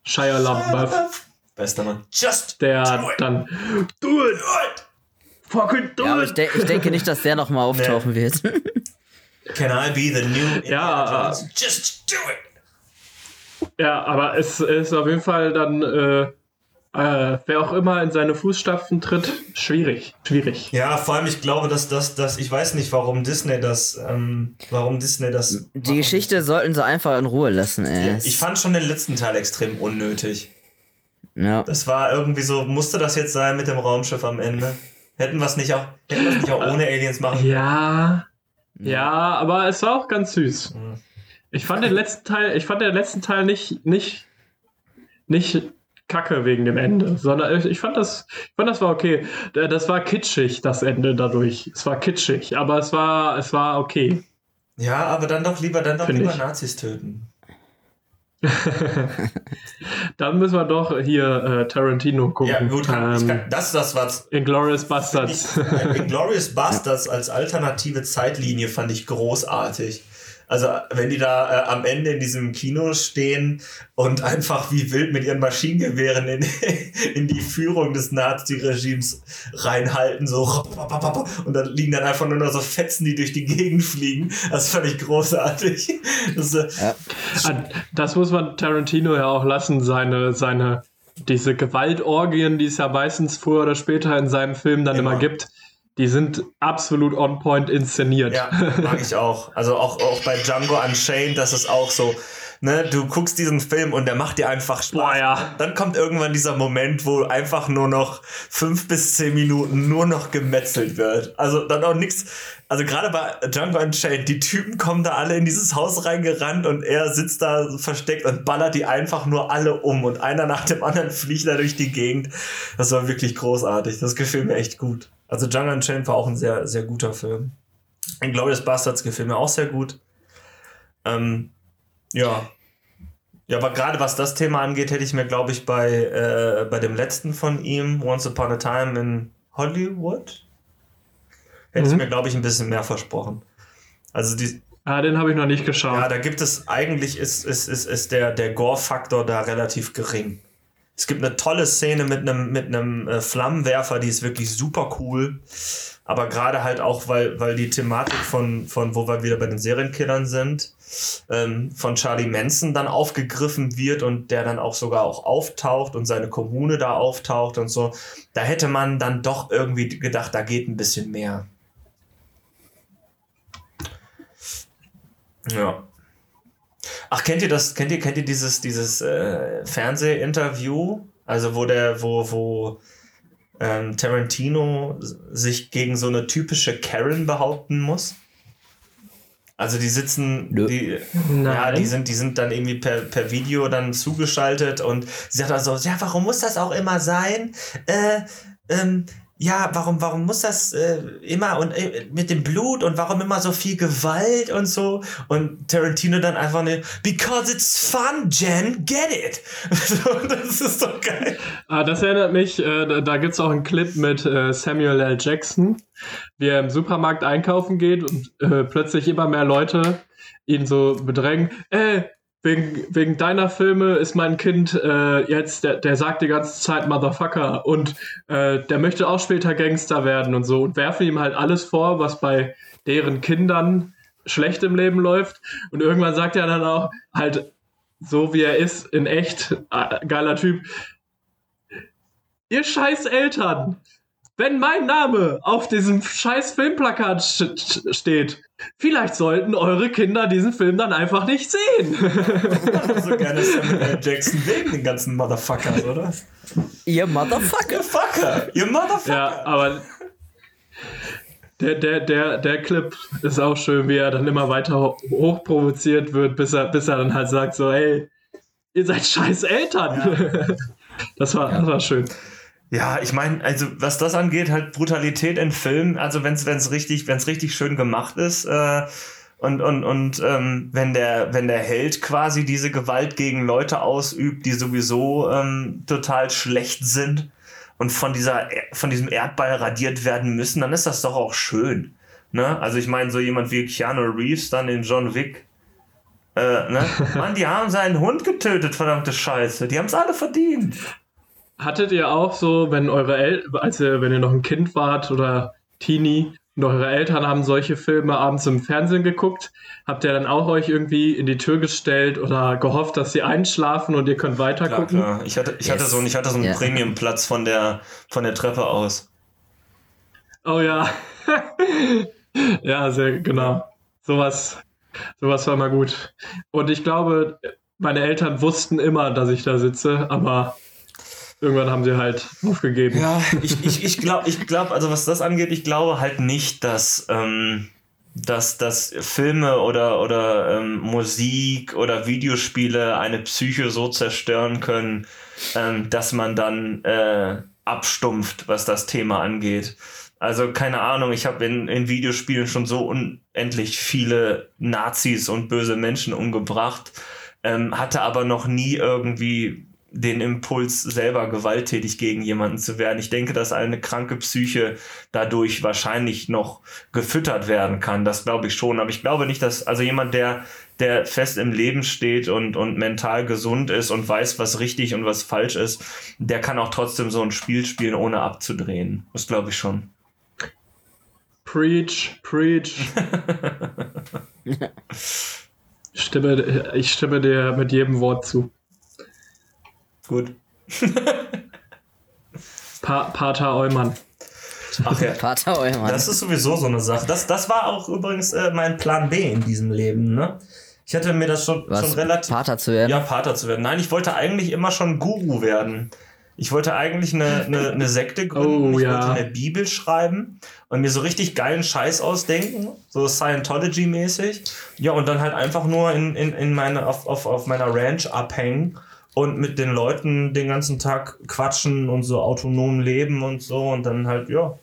C: Shia LaBeouf,
B: bester Mann. Just
C: der
B: do it.
C: dann
B: Do it.
C: fucking do
A: Ja, aber
C: it.
A: ich, de ich denke nicht, dass der nochmal auftauchen wird.
B: Can I be the new Indiana
C: Ja,
B: Jones? Just do it!
C: Ja, aber es ist auf jeden Fall dann, äh, äh, wer auch immer in seine Fußstapfen tritt, schwierig, schwierig.
B: Ja, vor allem, ich glaube, dass das, dass, ich weiß nicht, warum Disney das, ähm, warum Disney das.
A: Die Geschichte sollten sie einfach in Ruhe lassen, ey.
B: Ich fand schon den letzten Teil extrem unnötig.
A: ja.
B: Das war irgendwie so, musste das jetzt sein mit dem Raumschiff am Ende? Hätten wir es nicht auch, hätten wir es nicht auch ohne Aliens machen können?
C: Ja, ja, aber es war auch ganz süß. Ich fand den letzten Teil, ich fand den letzten Teil nicht, nicht, nicht kacke wegen dem Ende, sondern ich, ich fand das, ich fand das war okay. Äh, Das war kitschig, das Ende dadurch. Es war kitschig, aber es war, es war okay.
B: Ja, aber dann doch lieber, dann doch
C: Find
B: lieber
C: ich.
B: Nazis töten.
C: Dann müssen wir doch hier äh, Tarantino gucken.
B: Ja, gut,
C: ähm,
B: kann, das ist das, was
C: Inglourious Bastards.
B: Inglourious Bastards als alternative Zeitlinie fand ich großartig. Also, wenn die da äh, am Ende in diesem Kino stehen und einfach wie wild mit ihren Maschinengewehren in, in die Führung des Nazi-Regimes reinhalten, so und dann liegen dann einfach nur noch so Fetzen, die durch die Gegend fliegen. Das fand ich großartig. Das, äh,
C: Ah, Das muss man Tarantino ja auch lassen, seine, seine, diese Gewaltorgien, die es ja meistens früher oder später in seinem Film dann immer,
B: Immer.
C: gibt, die sind absolut on point inszeniert.
B: Ja, mag ich auch. Also auch, auch bei Django Unchained, das ist auch so. Ne, du guckst diesen Film und der macht dir einfach Spaß.
C: Boah, ja.
B: Dann kommt irgendwann dieser Moment, wo einfach nur noch fünf bis zehn Minuten nur noch gemetzelt wird. Also dann auch nichts. Also gerade bei Django Unchained, die Typen kommen da alle in dieses Haus reingerannt und er sitzt da versteckt und ballert die einfach nur alle um und einer nach dem anderen fliegt da durch die Gegend. Das war wirklich großartig. Das gefiel mir echt gut. Also Django Unchained war auch ein sehr, sehr guter Film. Inglourious Bastards gefiel mir auch sehr gut. Ähm, ja. Ja, aber gerade was das Thema angeht, hätte ich mir, glaube ich, bei, äh, bei dem letzten von ihm, Once Upon a Time in Hollywood, hätte ich
C: Mhm.
B: mir, glaube ich, ein bisschen mehr versprochen. Also die,
C: Ah, den habe ich noch nicht geschaut.
B: ja, da gibt es eigentlich ist, ist, ist, ist der, der Gore-Faktor da relativ gering. Es gibt eine tolle Szene mit einem mit einem äh, Flammenwerfer, die ist wirklich super cool. Aber gerade halt auch, weil, weil die Thematik von, von, wo wir wieder bei den Serienkillern sind, ähm, von Charlie Manson dann aufgegriffen wird und der dann auch sogar auch auftaucht und seine Kommune da auftaucht und so. Da hätte man dann doch irgendwie gedacht, da geht ein bisschen mehr. Ja. Ach, kennt ihr das, kennt ihr, kennt ihr dieses, dieses äh, Fernsehinterview? Also wo der, wo, wo ähm, Tarantino sich gegen so eine typische Karen behaupten muss? Also die sitzen,
A: Nö.
B: die,
C: Nein.
B: ja, die sind, die sind dann irgendwie per, per Video dann zugeschaltet und sie sagt also, ja, warum muss das auch immer sein? Äh, ähm, ja, warum, warum muss das äh, immer und äh, mit dem Blut und warum immer so viel Gewalt und so? Und Tarantino dann einfach ne, because it's fun, Jen, get it. Das ist doch geil.
C: Ah, das erinnert mich, äh, da, es auch einen Clip mit äh, Samuel L. Jackson, wie er im Supermarkt einkaufen geht und äh, plötzlich immer mehr Leute ihn so bedrängen. Äh, wegen, wegen deiner Filme ist mein Kind äh, jetzt, der, der sagt die ganze Zeit Motherfucker und äh, der möchte auch später Gangster werden und so und werfen ihm halt alles vor, was bei deren Kindern schlecht im Leben läuft. Und irgendwann sagt er dann auch halt, so wie er ist, in echt, äh, geiler Typ, ihr scheiß Eltern, wenn mein Name auf diesem scheiß Filmplakat st- st- steht, vielleicht sollten eure Kinder diesen Film dann einfach nicht sehen.
B: So gerne Samuel L. Jackson wegen den ganzen Motherfuckers, oder?
A: Ihr Motherfucker.
B: Fucker, ihr Motherfucker.
C: ja, aber der, der, der, der Clip ist auch schön, wie er dann immer weiter ho- hochprovoziert wird, bis er, bis er dann halt sagt so, ey, ihr seid scheiß Eltern. Das, war, das war schön.
B: Ja, ich meine, also was das angeht, halt Brutalität in Filmen, also wenn es richtig, wenn's richtig schön gemacht ist äh, und, und, und ähm, wenn, der, wenn der Held quasi diese Gewalt gegen Leute ausübt, die sowieso ähm, total schlecht sind und von, dieser, von diesem Erdball radiert werden müssen, dann ist das doch auch schön. Ne? Also ich meine, so jemand wie Keanu Reeves dann in John Wick. Äh, ne? Mann, die haben seinen Hund getötet, verdammte Scheiße. Die haben es alle verdient.
C: Hattet ihr auch so, wenn eure Eltern, als ihr, wenn ihr noch ein Kind wart oder Teenie und eure Eltern haben solche Filme abends im Fernsehen geguckt, habt ihr dann auch euch irgendwie in die Tür gestellt oder gehofft, dass sie einschlafen und ihr könnt weiter
B: Klar,
C: gucken?
B: klar. Ich hatte, ich hatte
A: Yes.
B: so, einen- ich hatte so einen
A: Ja.
B: Premium-Platz von der, von der Treppe aus.
C: Oh ja. ja, sehr genau. Sowas, sowas war mal gut. Und ich glaube, meine Eltern wussten immer, dass ich da sitze, aber irgendwann haben sie halt aufgegeben.
B: Ja, ich, ich, ich glaube, ich glaub, also was das angeht, ich glaube halt nicht, dass, ähm, dass, dass Filme oder, oder ähm, Musik oder Videospiele eine Psyche so zerstören können, ähm, dass man dann äh, abstumpft, was das Thema angeht. Also keine Ahnung, ich habe in, in Videospielen schon so unendlich viele Nazis und böse Menschen umgebracht, ähm, hatte aber noch nie irgendwie den Impuls, selber gewalttätig gegen jemanden zu werden. Ich denke, dass eine kranke Psyche dadurch wahrscheinlich noch gefüttert werden kann. Das glaube ich schon. Aber ich glaube nicht, dass, also jemand, der, der fest im Leben steht und, und mental gesund ist und weiß, was richtig und was falsch ist, der kann auch trotzdem so ein Spiel spielen, ohne abzudrehen. Das glaube ich schon.
C: Preach, preach. ich, stimme, ich stimme dir mit jedem Wort zu.
B: Gut.
C: Pa Pater Eumann.
B: Ach ja.
A: Vater Eumann.
B: Das ist sowieso so eine Sache. Das, das war auch übrigens äh, mein Plan B in diesem Leben, ne? Ich hatte mir das schon,
A: Was,
B: schon relativ.
A: Vater zu werden?
B: Ja, Pater zu werden. Nein, ich wollte eigentlich immer schon Guru werden. Ich wollte eigentlich eine, eine, eine Sekte gründen.
C: Oh,
B: ich
C: ja.
B: wollte eine Bibel schreiben und mir so richtig geilen Scheiß ausdenken, so Scientology-mäßig. Ja, und dann halt einfach nur in, in, in meine, auf, auf, auf meiner Ranch abhängen und mit den Leuten den ganzen Tag quatschen und so autonom leben und so und dann halt, ja,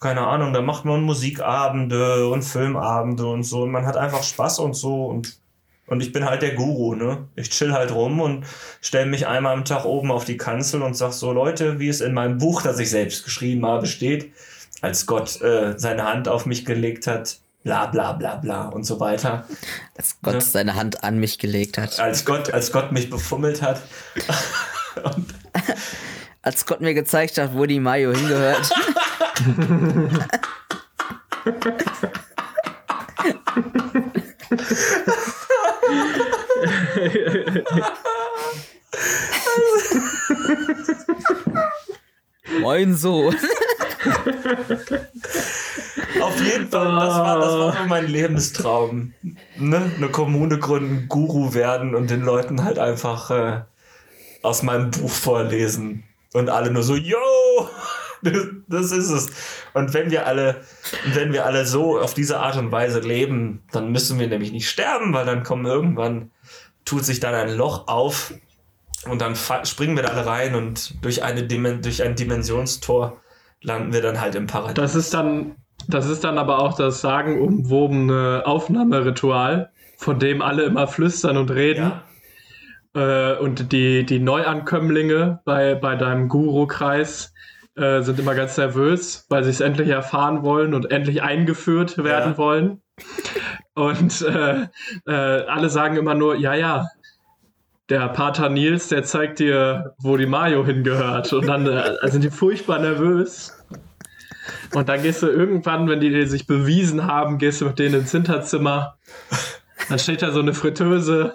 B: keine Ahnung, da macht man Musikabende und Filmabende und so und man hat einfach Spaß und so und und ich bin halt der Guru, ne? Ich chill halt rum und stelle mich einmal am Tag oben auf die Kanzel und sag so, Leute, wie es in meinem Buch, das ich selbst geschrieben habe, steht, als Gott äh, seine Hand auf mich gelegt hat, bla bla bla bla und so weiter.
A: Als Gott
B: Ja.
A: seine Hand an mich gelegt hat.
B: Als Gott, als Gott mich befummelt hat.
A: Als Gott mir gezeigt hat, wo die Mayo hingehört. Moin Sohn.
B: Auf jeden Fall, das war, das war mein Lebenstraum. Ne? Eine Kommune gründen, Guru werden und den Leuten halt einfach äh, aus meinem Buch vorlesen. Und alle nur so, yo! Das, das ist es. Und wenn wir alle, wenn wir alle so auf diese Art und Weise leben, dann müssen wir nämlich nicht sterben, weil dann kommen irgendwann, tut sich dann ein Loch auf und dann springen wir da alle rein und durch, eine Dimen durch ein Dimensionstor landen wir dann halt im Paradies.
C: Das ist dann, das ist dann aber auch das sagenumwobene Aufnahmeritual, von dem alle immer flüstern und reden.
B: Ja.
C: Äh, und die, die Neuankömmlinge bei, bei deinem Guru-Kreis äh, sind immer ganz nervös, weil sie es endlich erfahren wollen und endlich eingeführt werden
B: Ja.
C: wollen. Und äh, äh, alle sagen immer nur, ja, ja, der Pater Nils, der zeigt dir, wo die Mayo hingehört. Und dann äh, sind die furchtbar nervös. Und dann gehst du irgendwann, wenn die sich bewiesen haben, gehst du mit denen ins Hinterzimmer. Dann steht da so eine Fritteuse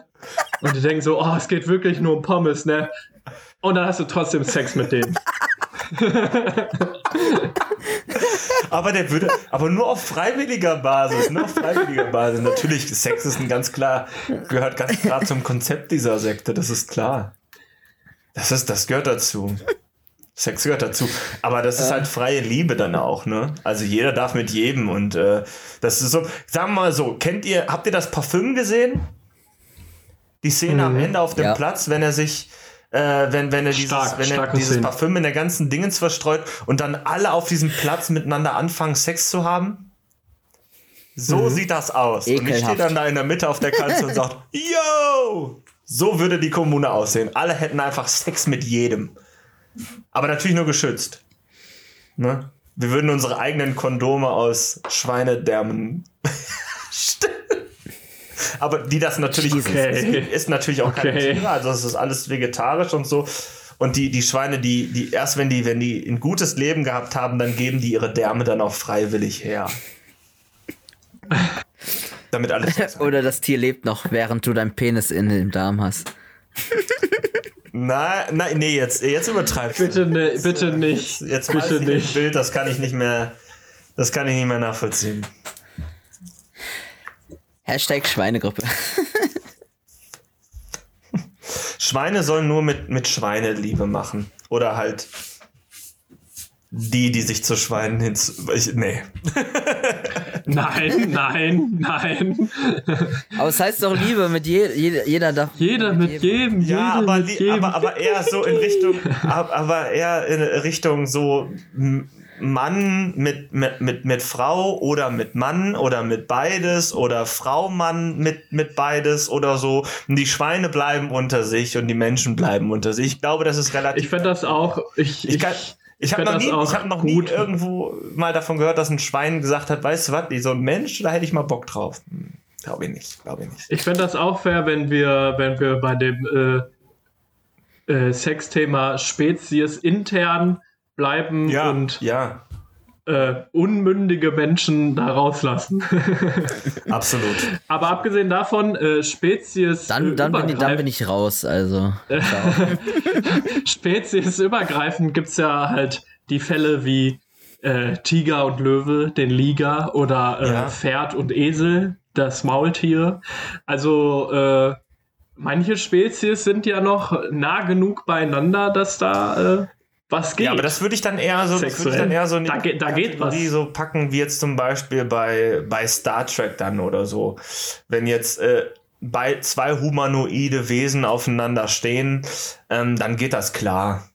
C: und die denken so, oh, es geht wirklich nur um Pommes, ne? Und dann hast du trotzdem Sex mit denen.
B: Aber der würde, aber nur auf freiwilliger Basis, nur auf freiwilliger Basis. Natürlich, Sex ist ein ganz klar, gehört ganz klar zum Konzept dieser Sekte, das ist klar. Das ist, das gehört dazu. Sex gehört dazu. Aber das ist halt freie Liebe dann auch, ne? Also jeder darf mit jedem und äh, das ist so, sagen wir mal so, kennt ihr, habt ihr das Parfüm gesehen? Die Szene am Ende auf dem
A: Ja.
B: Platz, wenn er sich, äh, wenn, wenn er dieses,
C: Stark,
B: wenn er dieses. Parfüm in der ganzen Dingens verstreut und dann alle auf diesem Platz miteinander anfangen, Sex zu haben? So sieht das aus. Und ich stehe
A: Ekelhaft.
B: dann da in der Mitte auf der Kanzel und sage, yo! So würde die Kommune aussehen. Alle hätten einfach Sex mit jedem. Aber natürlich nur geschützt. Ne? Wir würden unsere eigenen Kondome aus Schweinedärmen stellen. Aber die das natürlich
C: Okay.
B: ist, ist natürlich auch keine
C: Okay.
B: Tiere, also es ist alles vegetarisch und so. Und die, die Schweine, die, die erst wenn die, wenn die ein gutes Leben gehabt haben, dann geben die ihre Därme dann auch freiwillig her. Damit alles.
A: Oder das Tier lebt noch, während du deinen Penis in dem Darm hast.
B: Nein, nein, nee, jetzt, jetzt übertreibst
C: Bitte,
B: du.
C: ne, bitte nicht.
B: Jetzt, jetzt
C: bitte nicht.
B: das Bild, das kann ich nicht mehr, das kann ich nicht mehr nachvollziehen.
A: Hashtag Schweinegrippe.
B: Schweine sollen nur mit, mit Schweineliebe machen. Oder halt die, die sich zu Schweinen hinzu. Ich, nee.
C: Nein, nein, nein.
A: Aber es heißt doch Liebe, mit je, je, jeder darf.
C: Jeder mit jedem,
B: Ja,
C: jeder
B: aber,
C: mit jedem.
B: aber, aber eher so in Richtung, ab- aber eher in Richtung so Mann mit, mit, mit, mit Frau oder mit Mann oder mit beides oder Frau, Mann mit, mit beides oder so. Und die Schweine bleiben unter sich und die Menschen bleiben unter sich. Ich glaube, das ist relativ.
C: ich finde das auch. Ich,
B: Ich,
C: ich,
B: kann, ich habe noch, nie, ich hab noch
C: gut.
B: nie irgendwo mal davon gehört, dass ein Schwein gesagt hat, weißt du was, so ein Mensch, da hätte ich mal Bock drauf. Hm, glaube ich nicht, glaube ich nicht.
C: Ich finde das auch fair, wenn wir, wenn wir bei dem äh, äh, Sexthema Spezies intern bleiben
B: Ja,
C: und
B: ja,
C: äh, unmündige Menschen da rauslassen.
B: absolut.
C: Aber abgesehen davon, äh, Spezies
A: Dann, dann, bin ich, dann bin ich raus, also.
C: Speziesübergreifend gibt es ja halt die Fälle wie äh, Tiger und Löwe, den Liga oder äh,
B: Ja.
C: Pferd und Esel, das Maultier. Also äh, manche Spezies sind ja noch nah genug beieinander, dass da äh, was geht.
B: Ja, aber das würde ich dann eher so, das würde ich
C: Sexuell.
B: dann eher so in die
C: Da geht- da geht was.
B: so packen, wie jetzt zum Beispiel bei, bei Star Trek dann oder so. Wenn jetzt äh, bei zwei humanoide Wesen aufeinander stehen, ähm, dann geht das klar.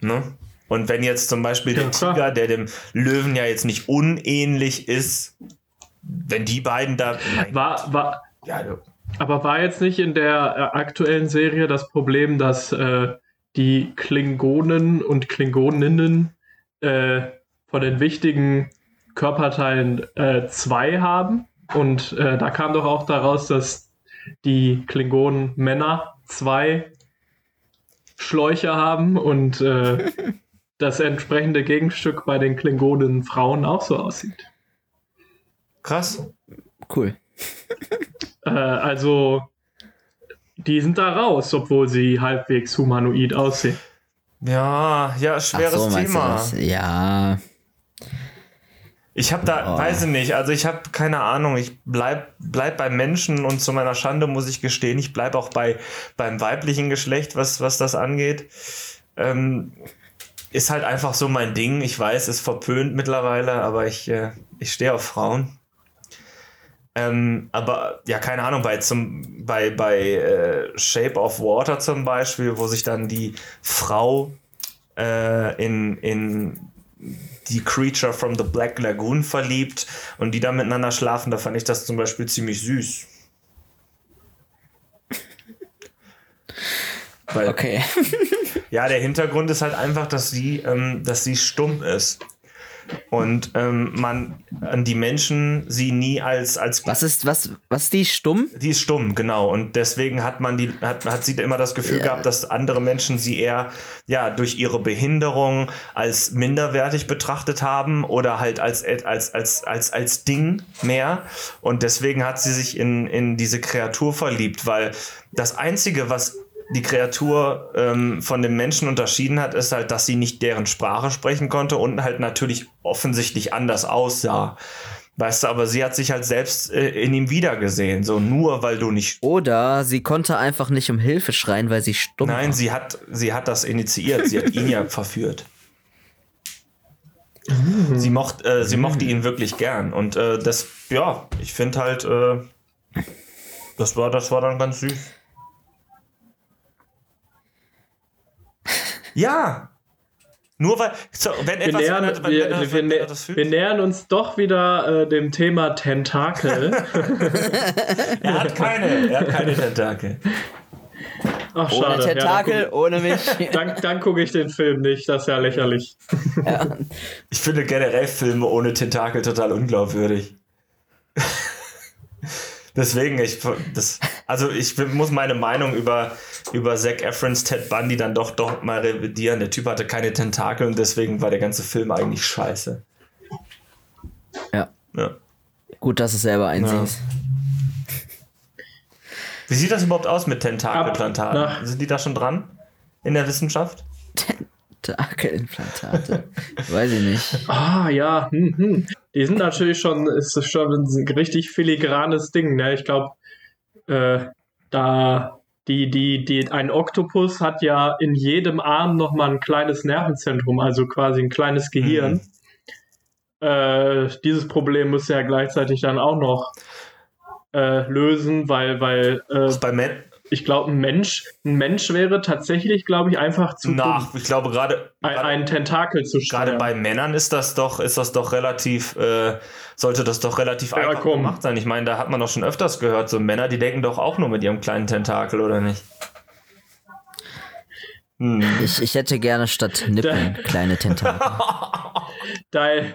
B: Ne? Und wenn jetzt zum Beispiel
C: Ja,
B: der
C: klar.
B: Tiger, der dem Löwen ja jetzt nicht unähnlich ist, wenn die beiden da.
C: War, war,
B: ja,
C: Aber war jetzt nicht in der äh, aktuellen Serie das Problem, dass äh, die Klingonen und Klingoninnen äh, von den wichtigen Körperteilen äh, zwei haben? Und äh, da kam doch auch daraus, dass die Klingonen Männer zwei Schläuche haben und äh, das entsprechende Gegenstück bei den Klingonen Frauen auch so aussieht.
B: krass.
A: Cool.
C: Äh, also, die sind da raus, obwohl sie halbwegs humanoid aussehen.
B: Ja, ja,
A: Ach
B: schweres
A: so,
B: Thema.
A: du das? Ja.
B: Ich habe da,
A: Oh.
B: weiß ich nicht, also ich habe keine Ahnung, ich bleib, bleib bei Menschen und zu meiner Schande muss ich gestehen, ich bleib auch bei, beim weiblichen Geschlecht, was, was das angeht. Ähm, ist halt einfach so mein Ding. Ich weiß, ist verpönt mittlerweile, aber ich, äh, ich stehe auf Frauen. Ähm, aber ja, keine Ahnung, bei, zum, bei, bei äh, Shape of Water zum Beispiel, wo sich dann die Frau äh, in, in die Creature from the Black Lagoon verliebt und die dann miteinander schlafen, da fand ich das zum Beispiel ziemlich süß. Weil,
A: Okay.
B: ja, der Hintergrund ist halt einfach, dass sie, ähm, dass sie stumm ist. Und ähm, man an die Menschen sie nie als, als
A: Was ist, was, was ist die stumm?
B: Die ist stumm, genau. Und deswegen hat man die, hat, hat sie immer das Gefühl
A: Ja.
B: gehabt, dass andere Menschen sie eher ja durch ihre Behinderung als minderwertig betrachtet haben oder halt als, als, als, als, als Ding mehr. Und deswegen hat sie sich in, in diese Kreatur verliebt, weil das Einzige, was die Kreatur ähm, von dem Menschen unterschieden hat, ist halt, dass sie nicht deren Sprache sprechen konnte und halt natürlich offensichtlich anders aussah. Weißt du, aber sie hat sich halt selbst äh, in ihm wiedergesehen. So nur weil du nicht.
A: Oder sie konnte einfach nicht um Hilfe schreien, weil sie stumm
B: Nein,
A: war.
B: sie hat, sie hat das initiiert. Sie hat ihn ja verführt. Sie, mocht, äh, sie mochte ihn wirklich gern. Und äh, das, ja, ich finde halt, äh, das, war, das war dann ganz süß. Ja! Nur weil, so, wenn
C: Wir
B: etwas,
C: nähern,
B: wenn, wenn,
C: wir,
B: wenn,
C: wir,
B: fühlt-
C: wir nähern uns doch wieder äh, dem Thema Tentakel.
B: er hat keine, er hat keine Tentakel.
C: Ach,
A: Ohne
C: schade.
A: Tentakel,
C: Ja,
A: ohne mich.
C: dann dann, gucke ich den Film nicht, das ist ja lächerlich.
B: Ich finde generell Filme ohne Tentakel total unglaubwürdig. Deswegen, ich, das, also ich muss meine Meinung über, über Zac Efrons Ted Bundy dann doch, doch mal revidieren. Der Typ hatte keine Tentakel und deswegen war der ganze Film eigentlich scheiße.
A: Ja.
B: Ja.
A: Gut, dass du es selber einsiehst.
B: Wie sieht das überhaupt aus mit Tentakelplantaten? Sind die da schon dran? In der Wissenschaft?
A: Tentacelimplantate. Weiß ich nicht.
C: Ah, ja. Hm, hm. Die sind natürlich schon, ist schon ein richtig filigranes Ding, ne? Ich glaube, äh, da die, die, die, ein Oktopus hat ja in jedem Arm nochmal ein kleines Nervenzentrum, also quasi ein kleines Gehirn. Äh, dieses Problem muss ja gleichzeitig dann auch noch äh, lösen, weil, weil äh,
B: bei Men
C: ich glaube, ein Mensch, ein Mensch wäre tatsächlich, glaube ich, einfach zu
B: nach, ich glaube gerade
C: ein, einen Tentakel zu
B: gerade
C: steuern.
B: bei Männern ist das doch ist das doch relativ äh, sollte das doch relativ
C: Ja,
B: einfach
C: komm.
B: gemacht sein. Ich meine, da hat man doch schon öfters gehört, so Männer, die denken doch auch nur mit ihrem kleinen Tentakel oder nicht? Hm.
A: Ich, ich hätte gerne statt Nippeln kleine Tentakel.
C: dein,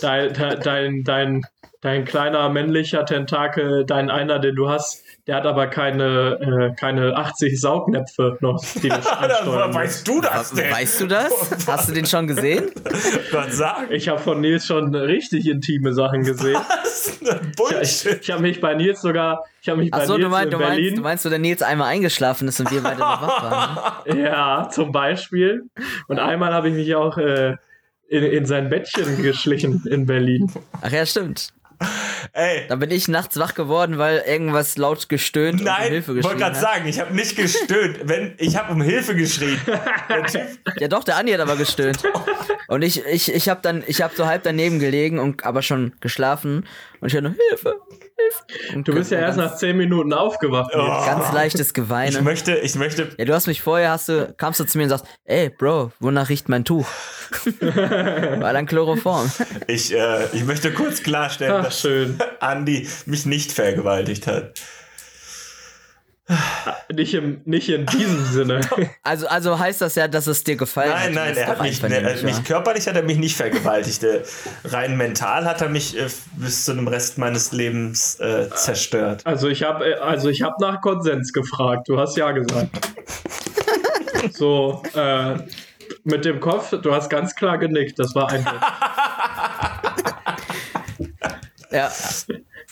C: dein, dein, dein, dein kleiner männlicher Tentakel, dein einer, den du hast, der hat aber keine, äh, keine 80 Saugnäpfe noch, die musst.
B: weißt du das denn?
A: Weißt du das? Hast du den schon gesehen?
B: Was sagen?
C: Ich habe von Nils schon richtig intime Sachen gesehen.
B: Ist eine
C: Ich,
B: Bullshit.
C: ich habe mich bei Nils sogar, ich habe mich bei
A: Achso,
C: Nils
A: du, mein,
C: in
A: du, meinst,
C: Berlin,
A: du meinst, wo der Nils einmal eingeschlafen ist und wir beide noch wach waren. ne?
C: ja, zum Beispiel. Und einmal habe ich mich auch äh, in, in sein Bettchen geschlichen in Berlin.
A: Ach ja, stimmt.
B: Ey,
A: Da bin ich nachts wach geworden, weil irgendwas laut gestöhnt und um
B: nein,
A: Hilfe
B: ich wollte
A: geschrien
B: gerade sagen, ich habe nicht gestöhnt. Wenn, ich habe um Hilfe geschrien.
A: Ja doch, der Andi hat aber gestöhnt. Und ich, ich, ich habe dann, ich habe so halb daneben gelegen und aber schon geschlafen und ich hatte nur Hilfe,
C: Du bist ja erst nach 10 Minuten aufgewacht. Nils.
A: ganz leichtes
B: ich
A: Geweine.
B: möchte, ich möchte,
A: Ja, du hast mich vorher, hast du, kamst du zu mir und sagst, ey, Bro, wonach riecht mein Tuch? War dann Chloroform.
B: ich, äh, ich möchte kurz klarstellen,
C: Ach,
B: dass
C: schön.
B: Andy mich nicht vergewaltigt hat.
C: Nicht, im, nicht in diesem Sinne.
A: Also, also heißt das ja, dass es dir gefallen hat.
B: Nein,
A: und
B: nein,
A: das
B: er hat mich, ne, mich
A: war.
B: körperlich hat er mich nicht vergewaltigt. Äh, Rein mental hat er mich äh, bis zu dem Rest meines Lebens äh, zerstört.
C: Also ich habe also ich habe nach Konsens gefragt. Du hast ja gesagt. so äh, mit dem Kopf, du hast ganz klar genickt. Das war ein
A: Ja.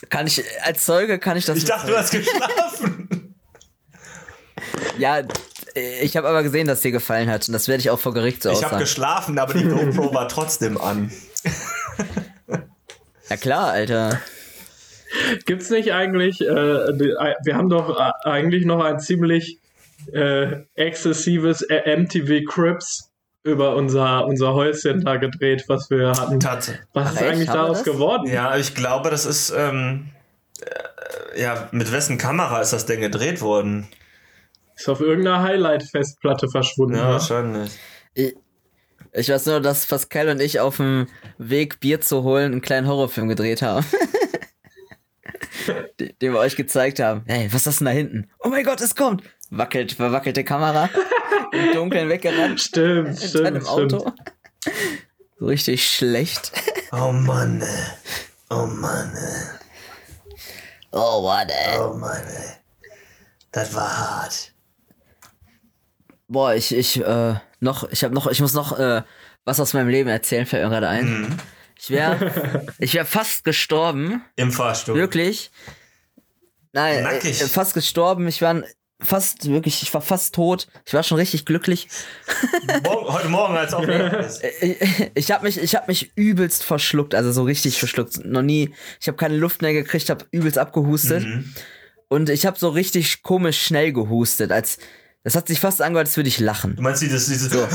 A: Kann ich, als Zeuge kann ich das
B: Ich dachte, du hast geschlafen.
A: Ja, ich habe aber gesehen, dass dir gefallen hat. Und das werde ich auch vor Gericht so
B: Ich habe
A: aussagen.
B: geschlafen, aber die GoPro war trotzdem an.
A: Ja klar, Alter.
C: Gibt's nicht eigentlich? Äh, äh, wir haben doch äh, eigentlich noch ein ziemlich äh, exzessives äh, MTV Crips über unser unser Häuschen da gedreht, was wir hatten.
B: Tat.
C: Was
A: Ach
C: ist eigentlich daraus
A: das?
C: geworden?
B: Ja, ich glaube, das ist. Ähm, äh, ja, mit wessen Kamera ist das denn gedreht worden?
C: Ist auf irgendeiner Highlight-Festplatte verschwunden.
B: Ja,
C: ne?
B: wahrscheinlich.
A: Ich, ich weiß nur, dass Pascal und ich auf dem Weg, Bier zu holen, einen kleinen Horrorfilm gedreht haben. Den den wir euch gezeigt haben. Hey, was ist das denn da hinten? Oh mein Gott, es kommt! Wackelt, verwackelte Kamera. Im Dunkeln weggerannt.
C: Stimmt,
A: In
C: stimmt,
A: deinem
C: stimmt.
A: Auto. So richtig schlecht.
B: Oh Mann, ey. Oh Mann, ey.
A: Oh, warte.
B: Oh Mann, ey. Das war hart.
A: Boah, ich, ich, äh, noch, ich hab noch, ich muss noch, äh, was aus meinem Leben erzählen, fällt mir gerade ein. Ich wäre, ich wäre fast gestorben.
B: Im Fahrstuhl.
A: Wirklich? Nein, äh,
B: Nackig.
A: äh, fast gestorben. Ich war fast wirklich, ich war fast tot. Ich war schon richtig glücklich.
B: Morgen, heute Morgen, als auch ist.
A: Ich, ich habe mich, ich habe mich übelst verschluckt, also so richtig verschluckt. Noch nie. Ich habe keine Luft mehr gekriegt, habe übelst abgehustet
B: Mhm.
A: und ich habe so richtig komisch schnell gehustet, als das hat sich fast angehört, als würde ich lachen.
B: Du meinst dieses, dieses.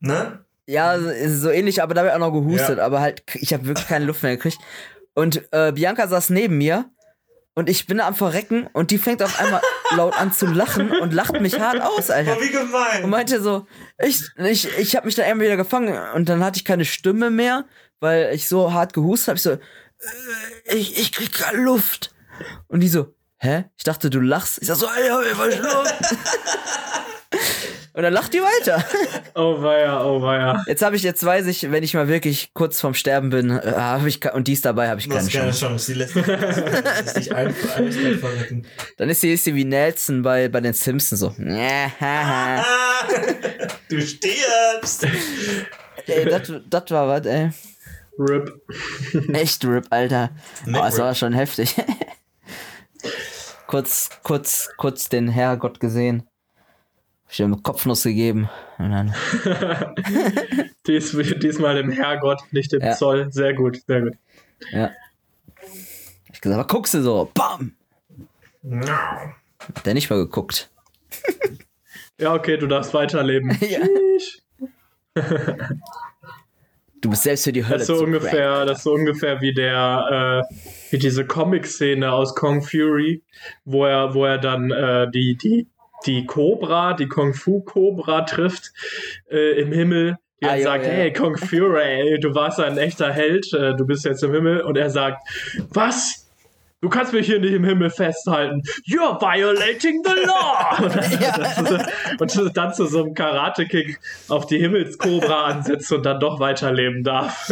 B: Ne?
A: Ja, so- so ähnlich, aber dabei auch noch gehustet,
B: Ja.
A: aber halt, ich habe wirklich keine Luft mehr gekriegt. Und äh, Bianca saß neben mir und ich bin am Verrecken und die fängt auf einmal laut an zu lachen und lacht mich hart aus, Alter.
B: Oh, wie gemein.
A: Und meinte so, ich, ich, ich habe mich dann irgendwann wieder gefangen und dann hatte ich keine Stimme mehr, weil ich so hart gehustet habe. Ich so, äh, ich, ich krieg keine Luft. Und die so, hä? Ich dachte, du lachst. Ich sag so, ey, hab ich verschluckt. Und dann lacht die weiter.
C: Oh weia, oh weia.
A: Jetzt habe ich, jetzt weiß ich, wenn ich mal wirklich kurz vorm Sterben bin, äh, habe ich und die ist dabei, habe ich keine
B: hast keine
A: Chance.
B: Chance. Die lässt lässt dich ein- eiskalt verrecken.
A: Dann ist sie, ist sie wie Nelson bei, bei den Simpsons so.
B: Ah, du stirbst.
A: ey, das war was, ey.
C: RIP.
A: Echt RIP, Alter. Oh, das war schon heftig. kurz, kurz, kurz den Herrgott gesehen. Hab ich ihm eine Kopfnuss gegeben.
C: Dies, diesmal dem Herrgott, nicht dem
A: Ja.
C: Zoll. Sehr gut, sehr gut.
A: ja. Ich gesagt, aber guckst du so, bam! Hat der nicht mal geguckt.
C: Ja, okay, du darfst weiterleben.
A: Ja. Du bist selbst für die Hölle
C: Das ist so ungefähr,
A: crank.
C: das ist so ungefähr wie der, äh, wie diese Comic-Szene aus Kong Fury, wo er, wo er dann äh, die, die, die Cobra, die Kung Fu Cobra trifft äh, im Himmel. Die
A: Ah,
C: dann
A: ja,
C: sagt,
A: ja.
C: hey Kong Fury, du warst ein echter Held, äh, du bist jetzt im Himmel. Und er sagt, was? Du kannst mich hier nicht im Himmel festhalten. You're violating the law! Und, dann zu so einem Karate-Kick auf die Himmelskobra ansetzt und dann doch weiterleben darf.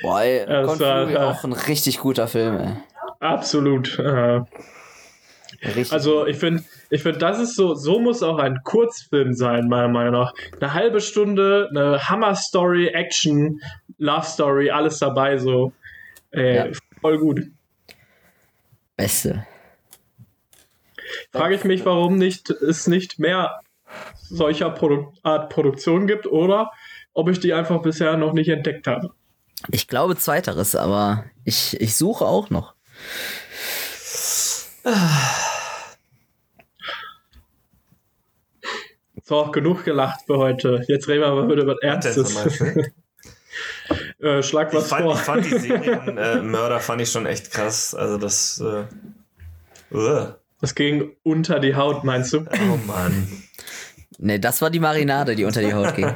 A: Boah, ey,
C: das war- ja.
A: auch ein richtig guter Film, ey.
C: Absolut. Äh,
A: Richtig.
C: also ich finde, ich finde, das ist so, so muss auch ein Kurzfilm sein, meiner Meinung nach. Eine halbe Stunde, eine Hammer-Story, Action, Love-Story, alles dabei so. Äh,
A: Ja.
C: Voll gut.
A: Beste.
C: Frage ich mich, warum nicht, es nicht mehr solcher Produ Art Produktion gibt oder ob ich die einfach bisher noch nicht entdeckt habe.
A: Ich glaube zweiteres, aber ich, ich suche auch noch.
C: So, genug gelacht für heute. Jetzt reden wir mal wieder über Ernstes. äh, schlag
B: Ich
C: was
B: fand,
C: vor.
B: ich fand die Serienmörder äh, Mörder fand ich schon echt krass. Also das. Äh, uh.
C: Das ging unter die Haut, meinst du?
B: Oh Mann.
A: Nee, das war die Marinade, die unter die Haut ging.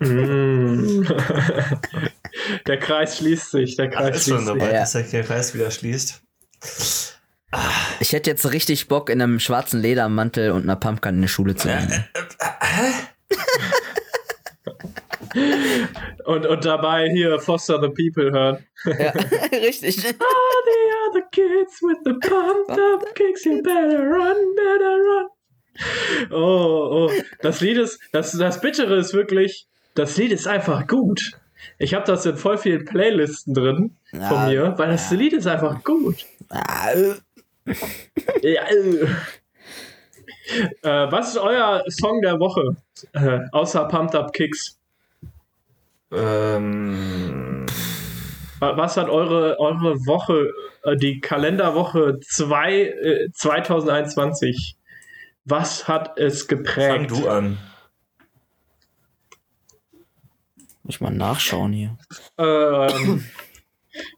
C: Mm. der Kreis schließt sich, der
B: Ach,
C: Kreis
B: ist schon
C: schließt sich.
B: soweit,
A: Ja.
B: dass der Kreis wieder schließt.
A: Ich hätte jetzt richtig Bock, in einem schwarzen Ledermantel und einer Pumpkin in die Schule zu gehen.
C: Und, und dabei hier Foster the People hören.
A: Ja, richtig.
C: All the other kids with the pumped up kicks, you better run, better run. Oh, oh. Das Lied ist, das, das Bittere ist wirklich, das Lied ist einfach gut. Ich habe das in voll vielen Playlisten drin von
A: Ja,
C: mir, weil das Lied ist einfach gut. Ja, äh. Äh, was ist euer Song der Woche? Äh, außer Pumped Up Kicks.
B: Ähm,
C: Wa- Was hat eure, eure Woche, äh, die Kalenderwoche 2, äh, 2021, was hat es
B: fang
C: geprägt?
B: du an.
A: muss ich mal nachschauen hier.
C: Ähm,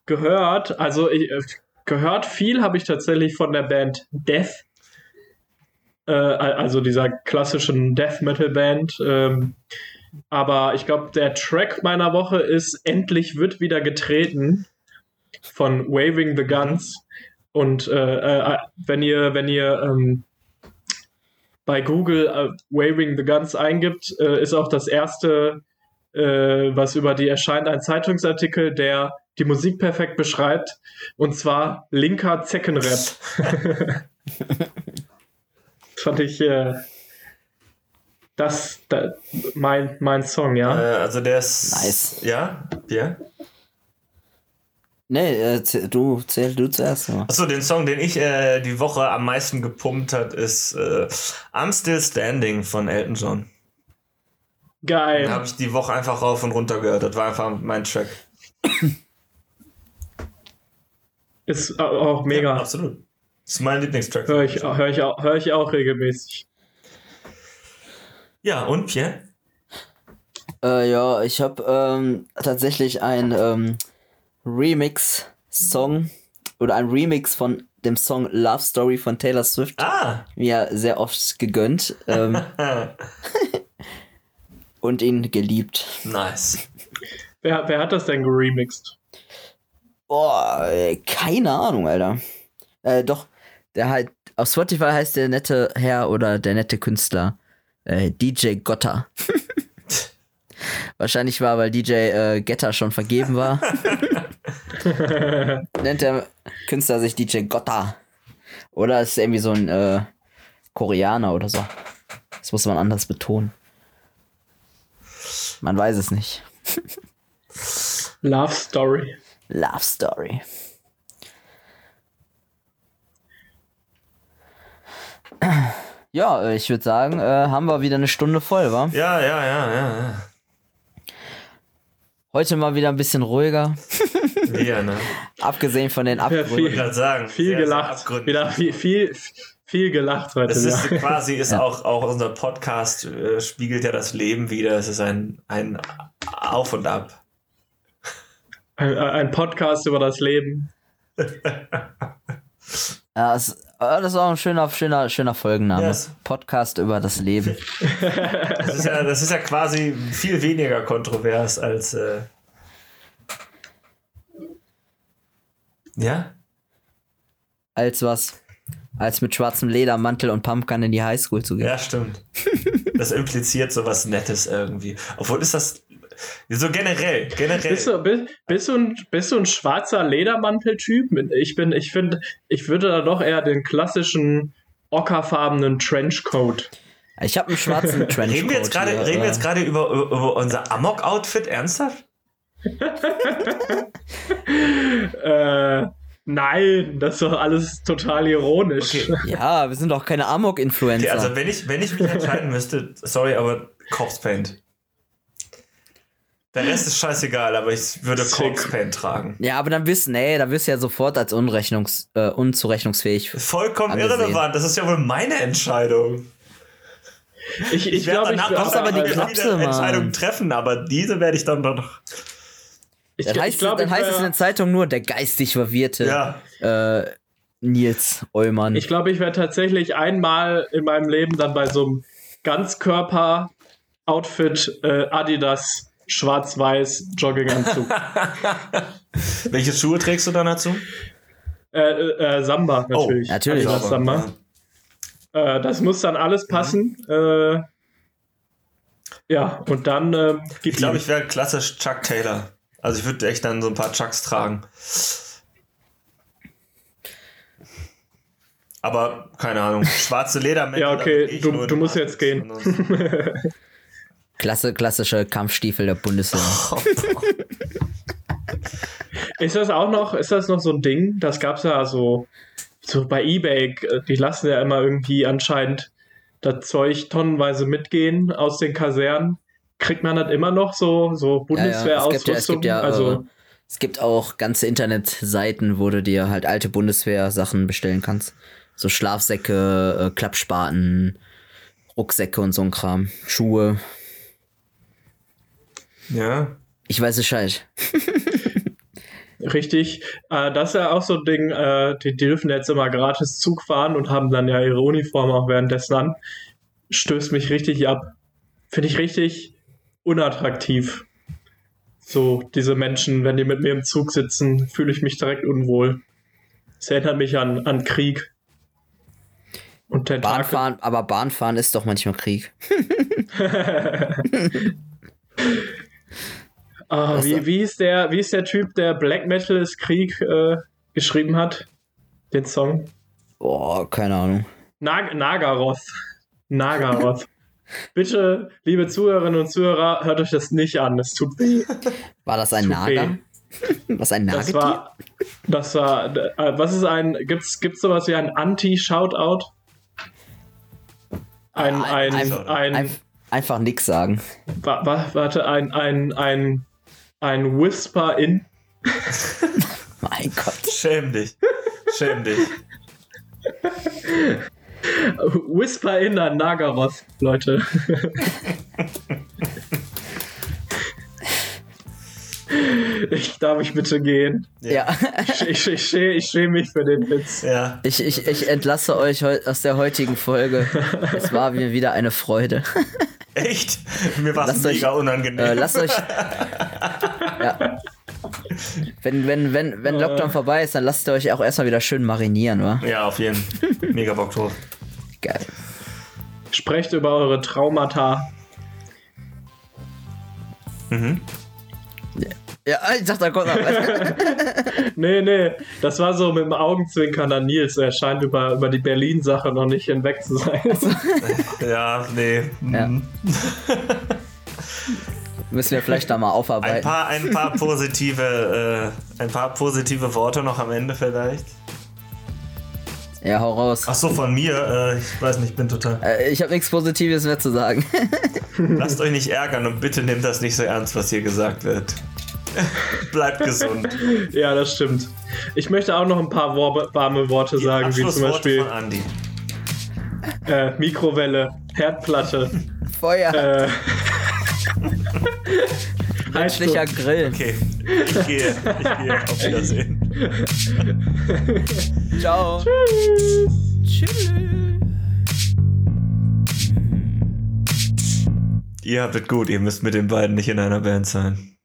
C: gehört, also ich, äh, gehört viel habe ich tatsächlich von der Band Death. Äh, also dieser klassischen Death Metal Band. Ähm, aber ich glaube, der Track meiner Woche ist Endlich wird wieder getreten von Waving the Guns. Und äh, äh, wenn ihr, wenn ihr ähm, bei Google äh, Waving the Guns eingibt, äh, ist auch das erste äh, was über die erscheint, ein Zeitungsartikel, der die Musik perfekt beschreibt. Und zwar linker Zeckenrap. fand ich äh, das, da, mein, mein Song,
B: Äh,
C: ja.
B: also der ist.
A: Nice.
B: Ja? Ja?
A: Nee, äh, du zähl du zuerst mal.
B: Achso, den Song, den ich äh, die Woche am meisten gepumpt hat, ist äh, I'm Still Standing von Elton John. Den
C: Geil.
B: habe ich die Woche einfach rauf und runter gehört. Das war einfach mein Track.
C: Ist au- auch mega.
B: Ja, absolut. Das ist mein Lieblingstrack.
C: Höre ich, hör ich, auch- hör ich auch regelmäßig.
B: Ja, und Pierre?
A: Äh, ja, ich habe ähm, tatsächlich ein ähm, Remix-Song oder ein Remix von dem Song Love Story von Taylor Swift
B: Ah!
A: mir sehr oft gegönnt ähm, und ihn geliebt.
B: nice.
C: Wer, wer hat das denn geremixed?
A: Boah, äh, keine Ahnung, Alter. Äh, doch, der halt, auf Spotify heißt der nette Herr oder der nette Künstler Äh, DJ Gotta. Wahrscheinlich war, weil DJ äh, Getter schon vergeben war. Nennt der Künstler sich DJ Gotta. Oder ist irgendwie so ein äh, Koreaner oder so. Das muss man anders betonen. Man weiß es nicht.
C: Love Story.
A: Love Story. Ja, äh, ich würde sagen, äh, haben wir wieder eine Stunde voll, wa?
B: Ja, ja, ja, ja, ja.
A: Heute mal wieder ein bisschen ruhiger.
B: Wir, ne?
A: Abgesehen von den
C: viel-
B: Ich
A: Abgründen.
B: gerade sagen.
C: Viel
B: sehr, sehr
C: gelacht.
B: abgründig.
C: Wieder viel, viel, viel gelacht heute.
B: Es ist
C: ja.
B: quasi, ist auch, auch unser Podcast äh, spiegelt ja das Leben wieder. Es ist ein, ein Auf und Ab.
C: Ein, ein Podcast über das Leben.
A: Ja, es, äh, das ist auch ein schöner, schöner, schöner Folgenname.
B: Yes.
A: Podcast über das Leben.
B: Das ist ja, das ist ja quasi viel weniger kontrovers als. Äh ja?
A: Als was? Als mit schwarzem Ledermantel und Pumpgun in die Highschool zu gehen.
B: Ja, stimmt. Das impliziert so was Nettes irgendwie. Obwohl ist das. So generell, generell.
C: Bist du, bist, bist, du ein, bist du ein schwarzer Ledermantel-Typ? Ich bin, ich finde, ich würde da doch eher den klassischen ockerfarbenen Trenchcoat.
A: Ich habe einen schwarzen Trenchcoat.
B: Reden wir jetzt gerade
A: hier,
B: reden wir
A: äh,
B: jetzt gerade über, über, über unser Amok-Outfit ernsthaft?
C: Äh, nein, das ist doch alles total ironisch.
B: Okay.
A: Ja, wir sind doch keine Amok-Influencer.
B: Okay, also wenn ich, wenn ich mich entscheiden müsste, sorry, aber Corpse Paint. Der Rest ist scheißegal, aber ich würde Paint tragen.
A: ja, aber dann bist nee, da wirst du ja sofort als unrechnungs, äh, unzurechnungsfähig.
B: Vollkommen
A: Angesehen.
B: irrelevant, das ist ja wohl meine Entscheidung.
C: Ich, ich,
B: Ich werde
C: ich
B: danach
A: brauchst aber die Mann.
B: Entscheidungen treffen, aber diese werde ich dann doch.
C: ich,
A: Dann
C: ich
A: heißt,
C: glaube,
A: dann
C: ich,
A: heißt es in der Zeitung nur der geistig verwirrte
B: Ja.
A: äh, Nils Eumann.
C: ich glaube, ich wäre tatsächlich einmal in meinem Leben dann bei so einem Ganzkörper-Outfit äh, Adidas schwarz-weiß Jogginganzug.
B: Welche Schuhe trägst du dann dazu?
C: äh, äh, äh, Samba natürlich.
A: natürlich.
C: Adidas Samba. Äh, das muss dann alles passen. Äh, ja, und dann äh,
B: Ich glaube, ich wäre klassisch Chuck Taylor. Also ich würde echt dann so ein paar Chucks tragen. Aber keine Ahnung, schwarze Ledermäntel.
C: Ja, okay, du- du musst jetzt gehen.
A: Klasse, klassische Kampfstiefel der Bundeswehr.
C: Ist das auch noch, ist das noch so ein Ding? Das gab's ja so, so bei Ebay, die lassen ja immer irgendwie anscheinend das Zeug tonnenweise mitgehen aus den Kasernen. Kriegt man das immer noch so, so
A: Ja, ja, es gibt ja, es
C: Bundeswehrausrüstung?
A: gibt ja
C: also,
A: äh, es gibt auch ganze Internetseiten, wo du dir halt alte Bundeswehr-Sachen bestellen kannst. So Schlafsäcke, äh, Klappspaten, Rucksäcke und so ein Kram. Schuhe.
B: Ja.
A: Ich weiß Bescheid.
C: richtig. Äh, das ist ja auch so ein Ding, äh, die, die dürfen jetzt immer gratis Zug fahren und haben dann ja ihre Uniform auch währenddessen an. Stößt mich richtig ab. Finde ich richtig unattraktiv. So, diese Menschen, wenn die mit mir im Zug sitzen, fühle ich mich direkt unwohl. Es erinnert mich an, an Krieg. Und Tentakel.
A: Bahnfahren, aber Bahnfahren ist doch manchmal Krieg.
C: Ah, wie, wie, ist der, wie ist der Typ, der Black Metal ist Krieg äh, geschrieben hat? Den Song?
A: Boah, keine Ahnung.
C: Nag Nagaroth. Nagaroth. Bitte, liebe Zuhörerinnen und Zuhörer, hört euch das nicht an. Es tut weh.
A: War das ein Nager? Was ein
C: Das
A: Nagetier?
C: war. Das war. Äh, was ist ein. Gibt's, gibt's sowas wie ein Anti-Shoutout? Ein, ein-
A: ein,
C: Ein,
A: einfach nix sagen.
C: wa, wa, warte, ein, ein, ein, ein Whisper-In.
A: Mein Gott.
B: Schäm dich. Schäm dich.
C: Whisper-In an Nagaroth, Leute. ich darf ich bitte gehen.
A: Ja.
C: Ich, ich, ich, schä- ich schäme mich für den Witz.
B: Ja.
A: Ich, ich, ich entlasse euch aus der heutigen Folge. Es war mir wieder eine Freude.
B: Echt? Mir war es
A: euch-
B: mega unangenehm.
A: Äh, lasst euch. Ja. Wenn, wenn, wenn, wenn Lockdown vorbei ist, dann lasst ihr euch auch erstmal wieder schön marinieren, wa?
B: ja, auf jeden Fall. Mega Bock drauf.
A: Geil.
C: Sprecht über eure Traumata.
B: Mhm.
A: Ja, ich dachte, da kommt noch was.
C: Nee, nee, das war so mit dem Augenzwinkern an Nils. Er scheint über, über die Berlin-Sache noch nicht hinweg zu sein.
B: Ja, nee.
A: Ja.
B: Mhm.
A: Müssen wir vielleicht da mal
B: Ein
A: aufarbeiten.
B: paar, ein paar positive, äh, ein paar positive Worte noch am Ende vielleicht.
A: Ja, hau raus.
B: Ach so, von mir. Äh, ich weiß nicht, ich bin total.
A: Äh, ich habe nichts Positives mehr zu sagen.
B: Lasst euch nicht ärgern und bitte nehmt das nicht so ernst, was hier gesagt wird. Bleibt gesund.
C: ja, das stimmt. Ich möchte auch noch ein paar warme Worte sagen, wie zum Beispiel äh, Mikrowelle, Herdplatte,
A: Feuer,
C: äh,
A: menschlicher
C: Heizung.
A: Grill.
B: Okay, ich gehe. Ich gehe. Auf Wiedersehen.
A: Ciao. Tschüss.
B: Ihr habt es gut, ihr müsst mit den beiden nicht in einer Band sein.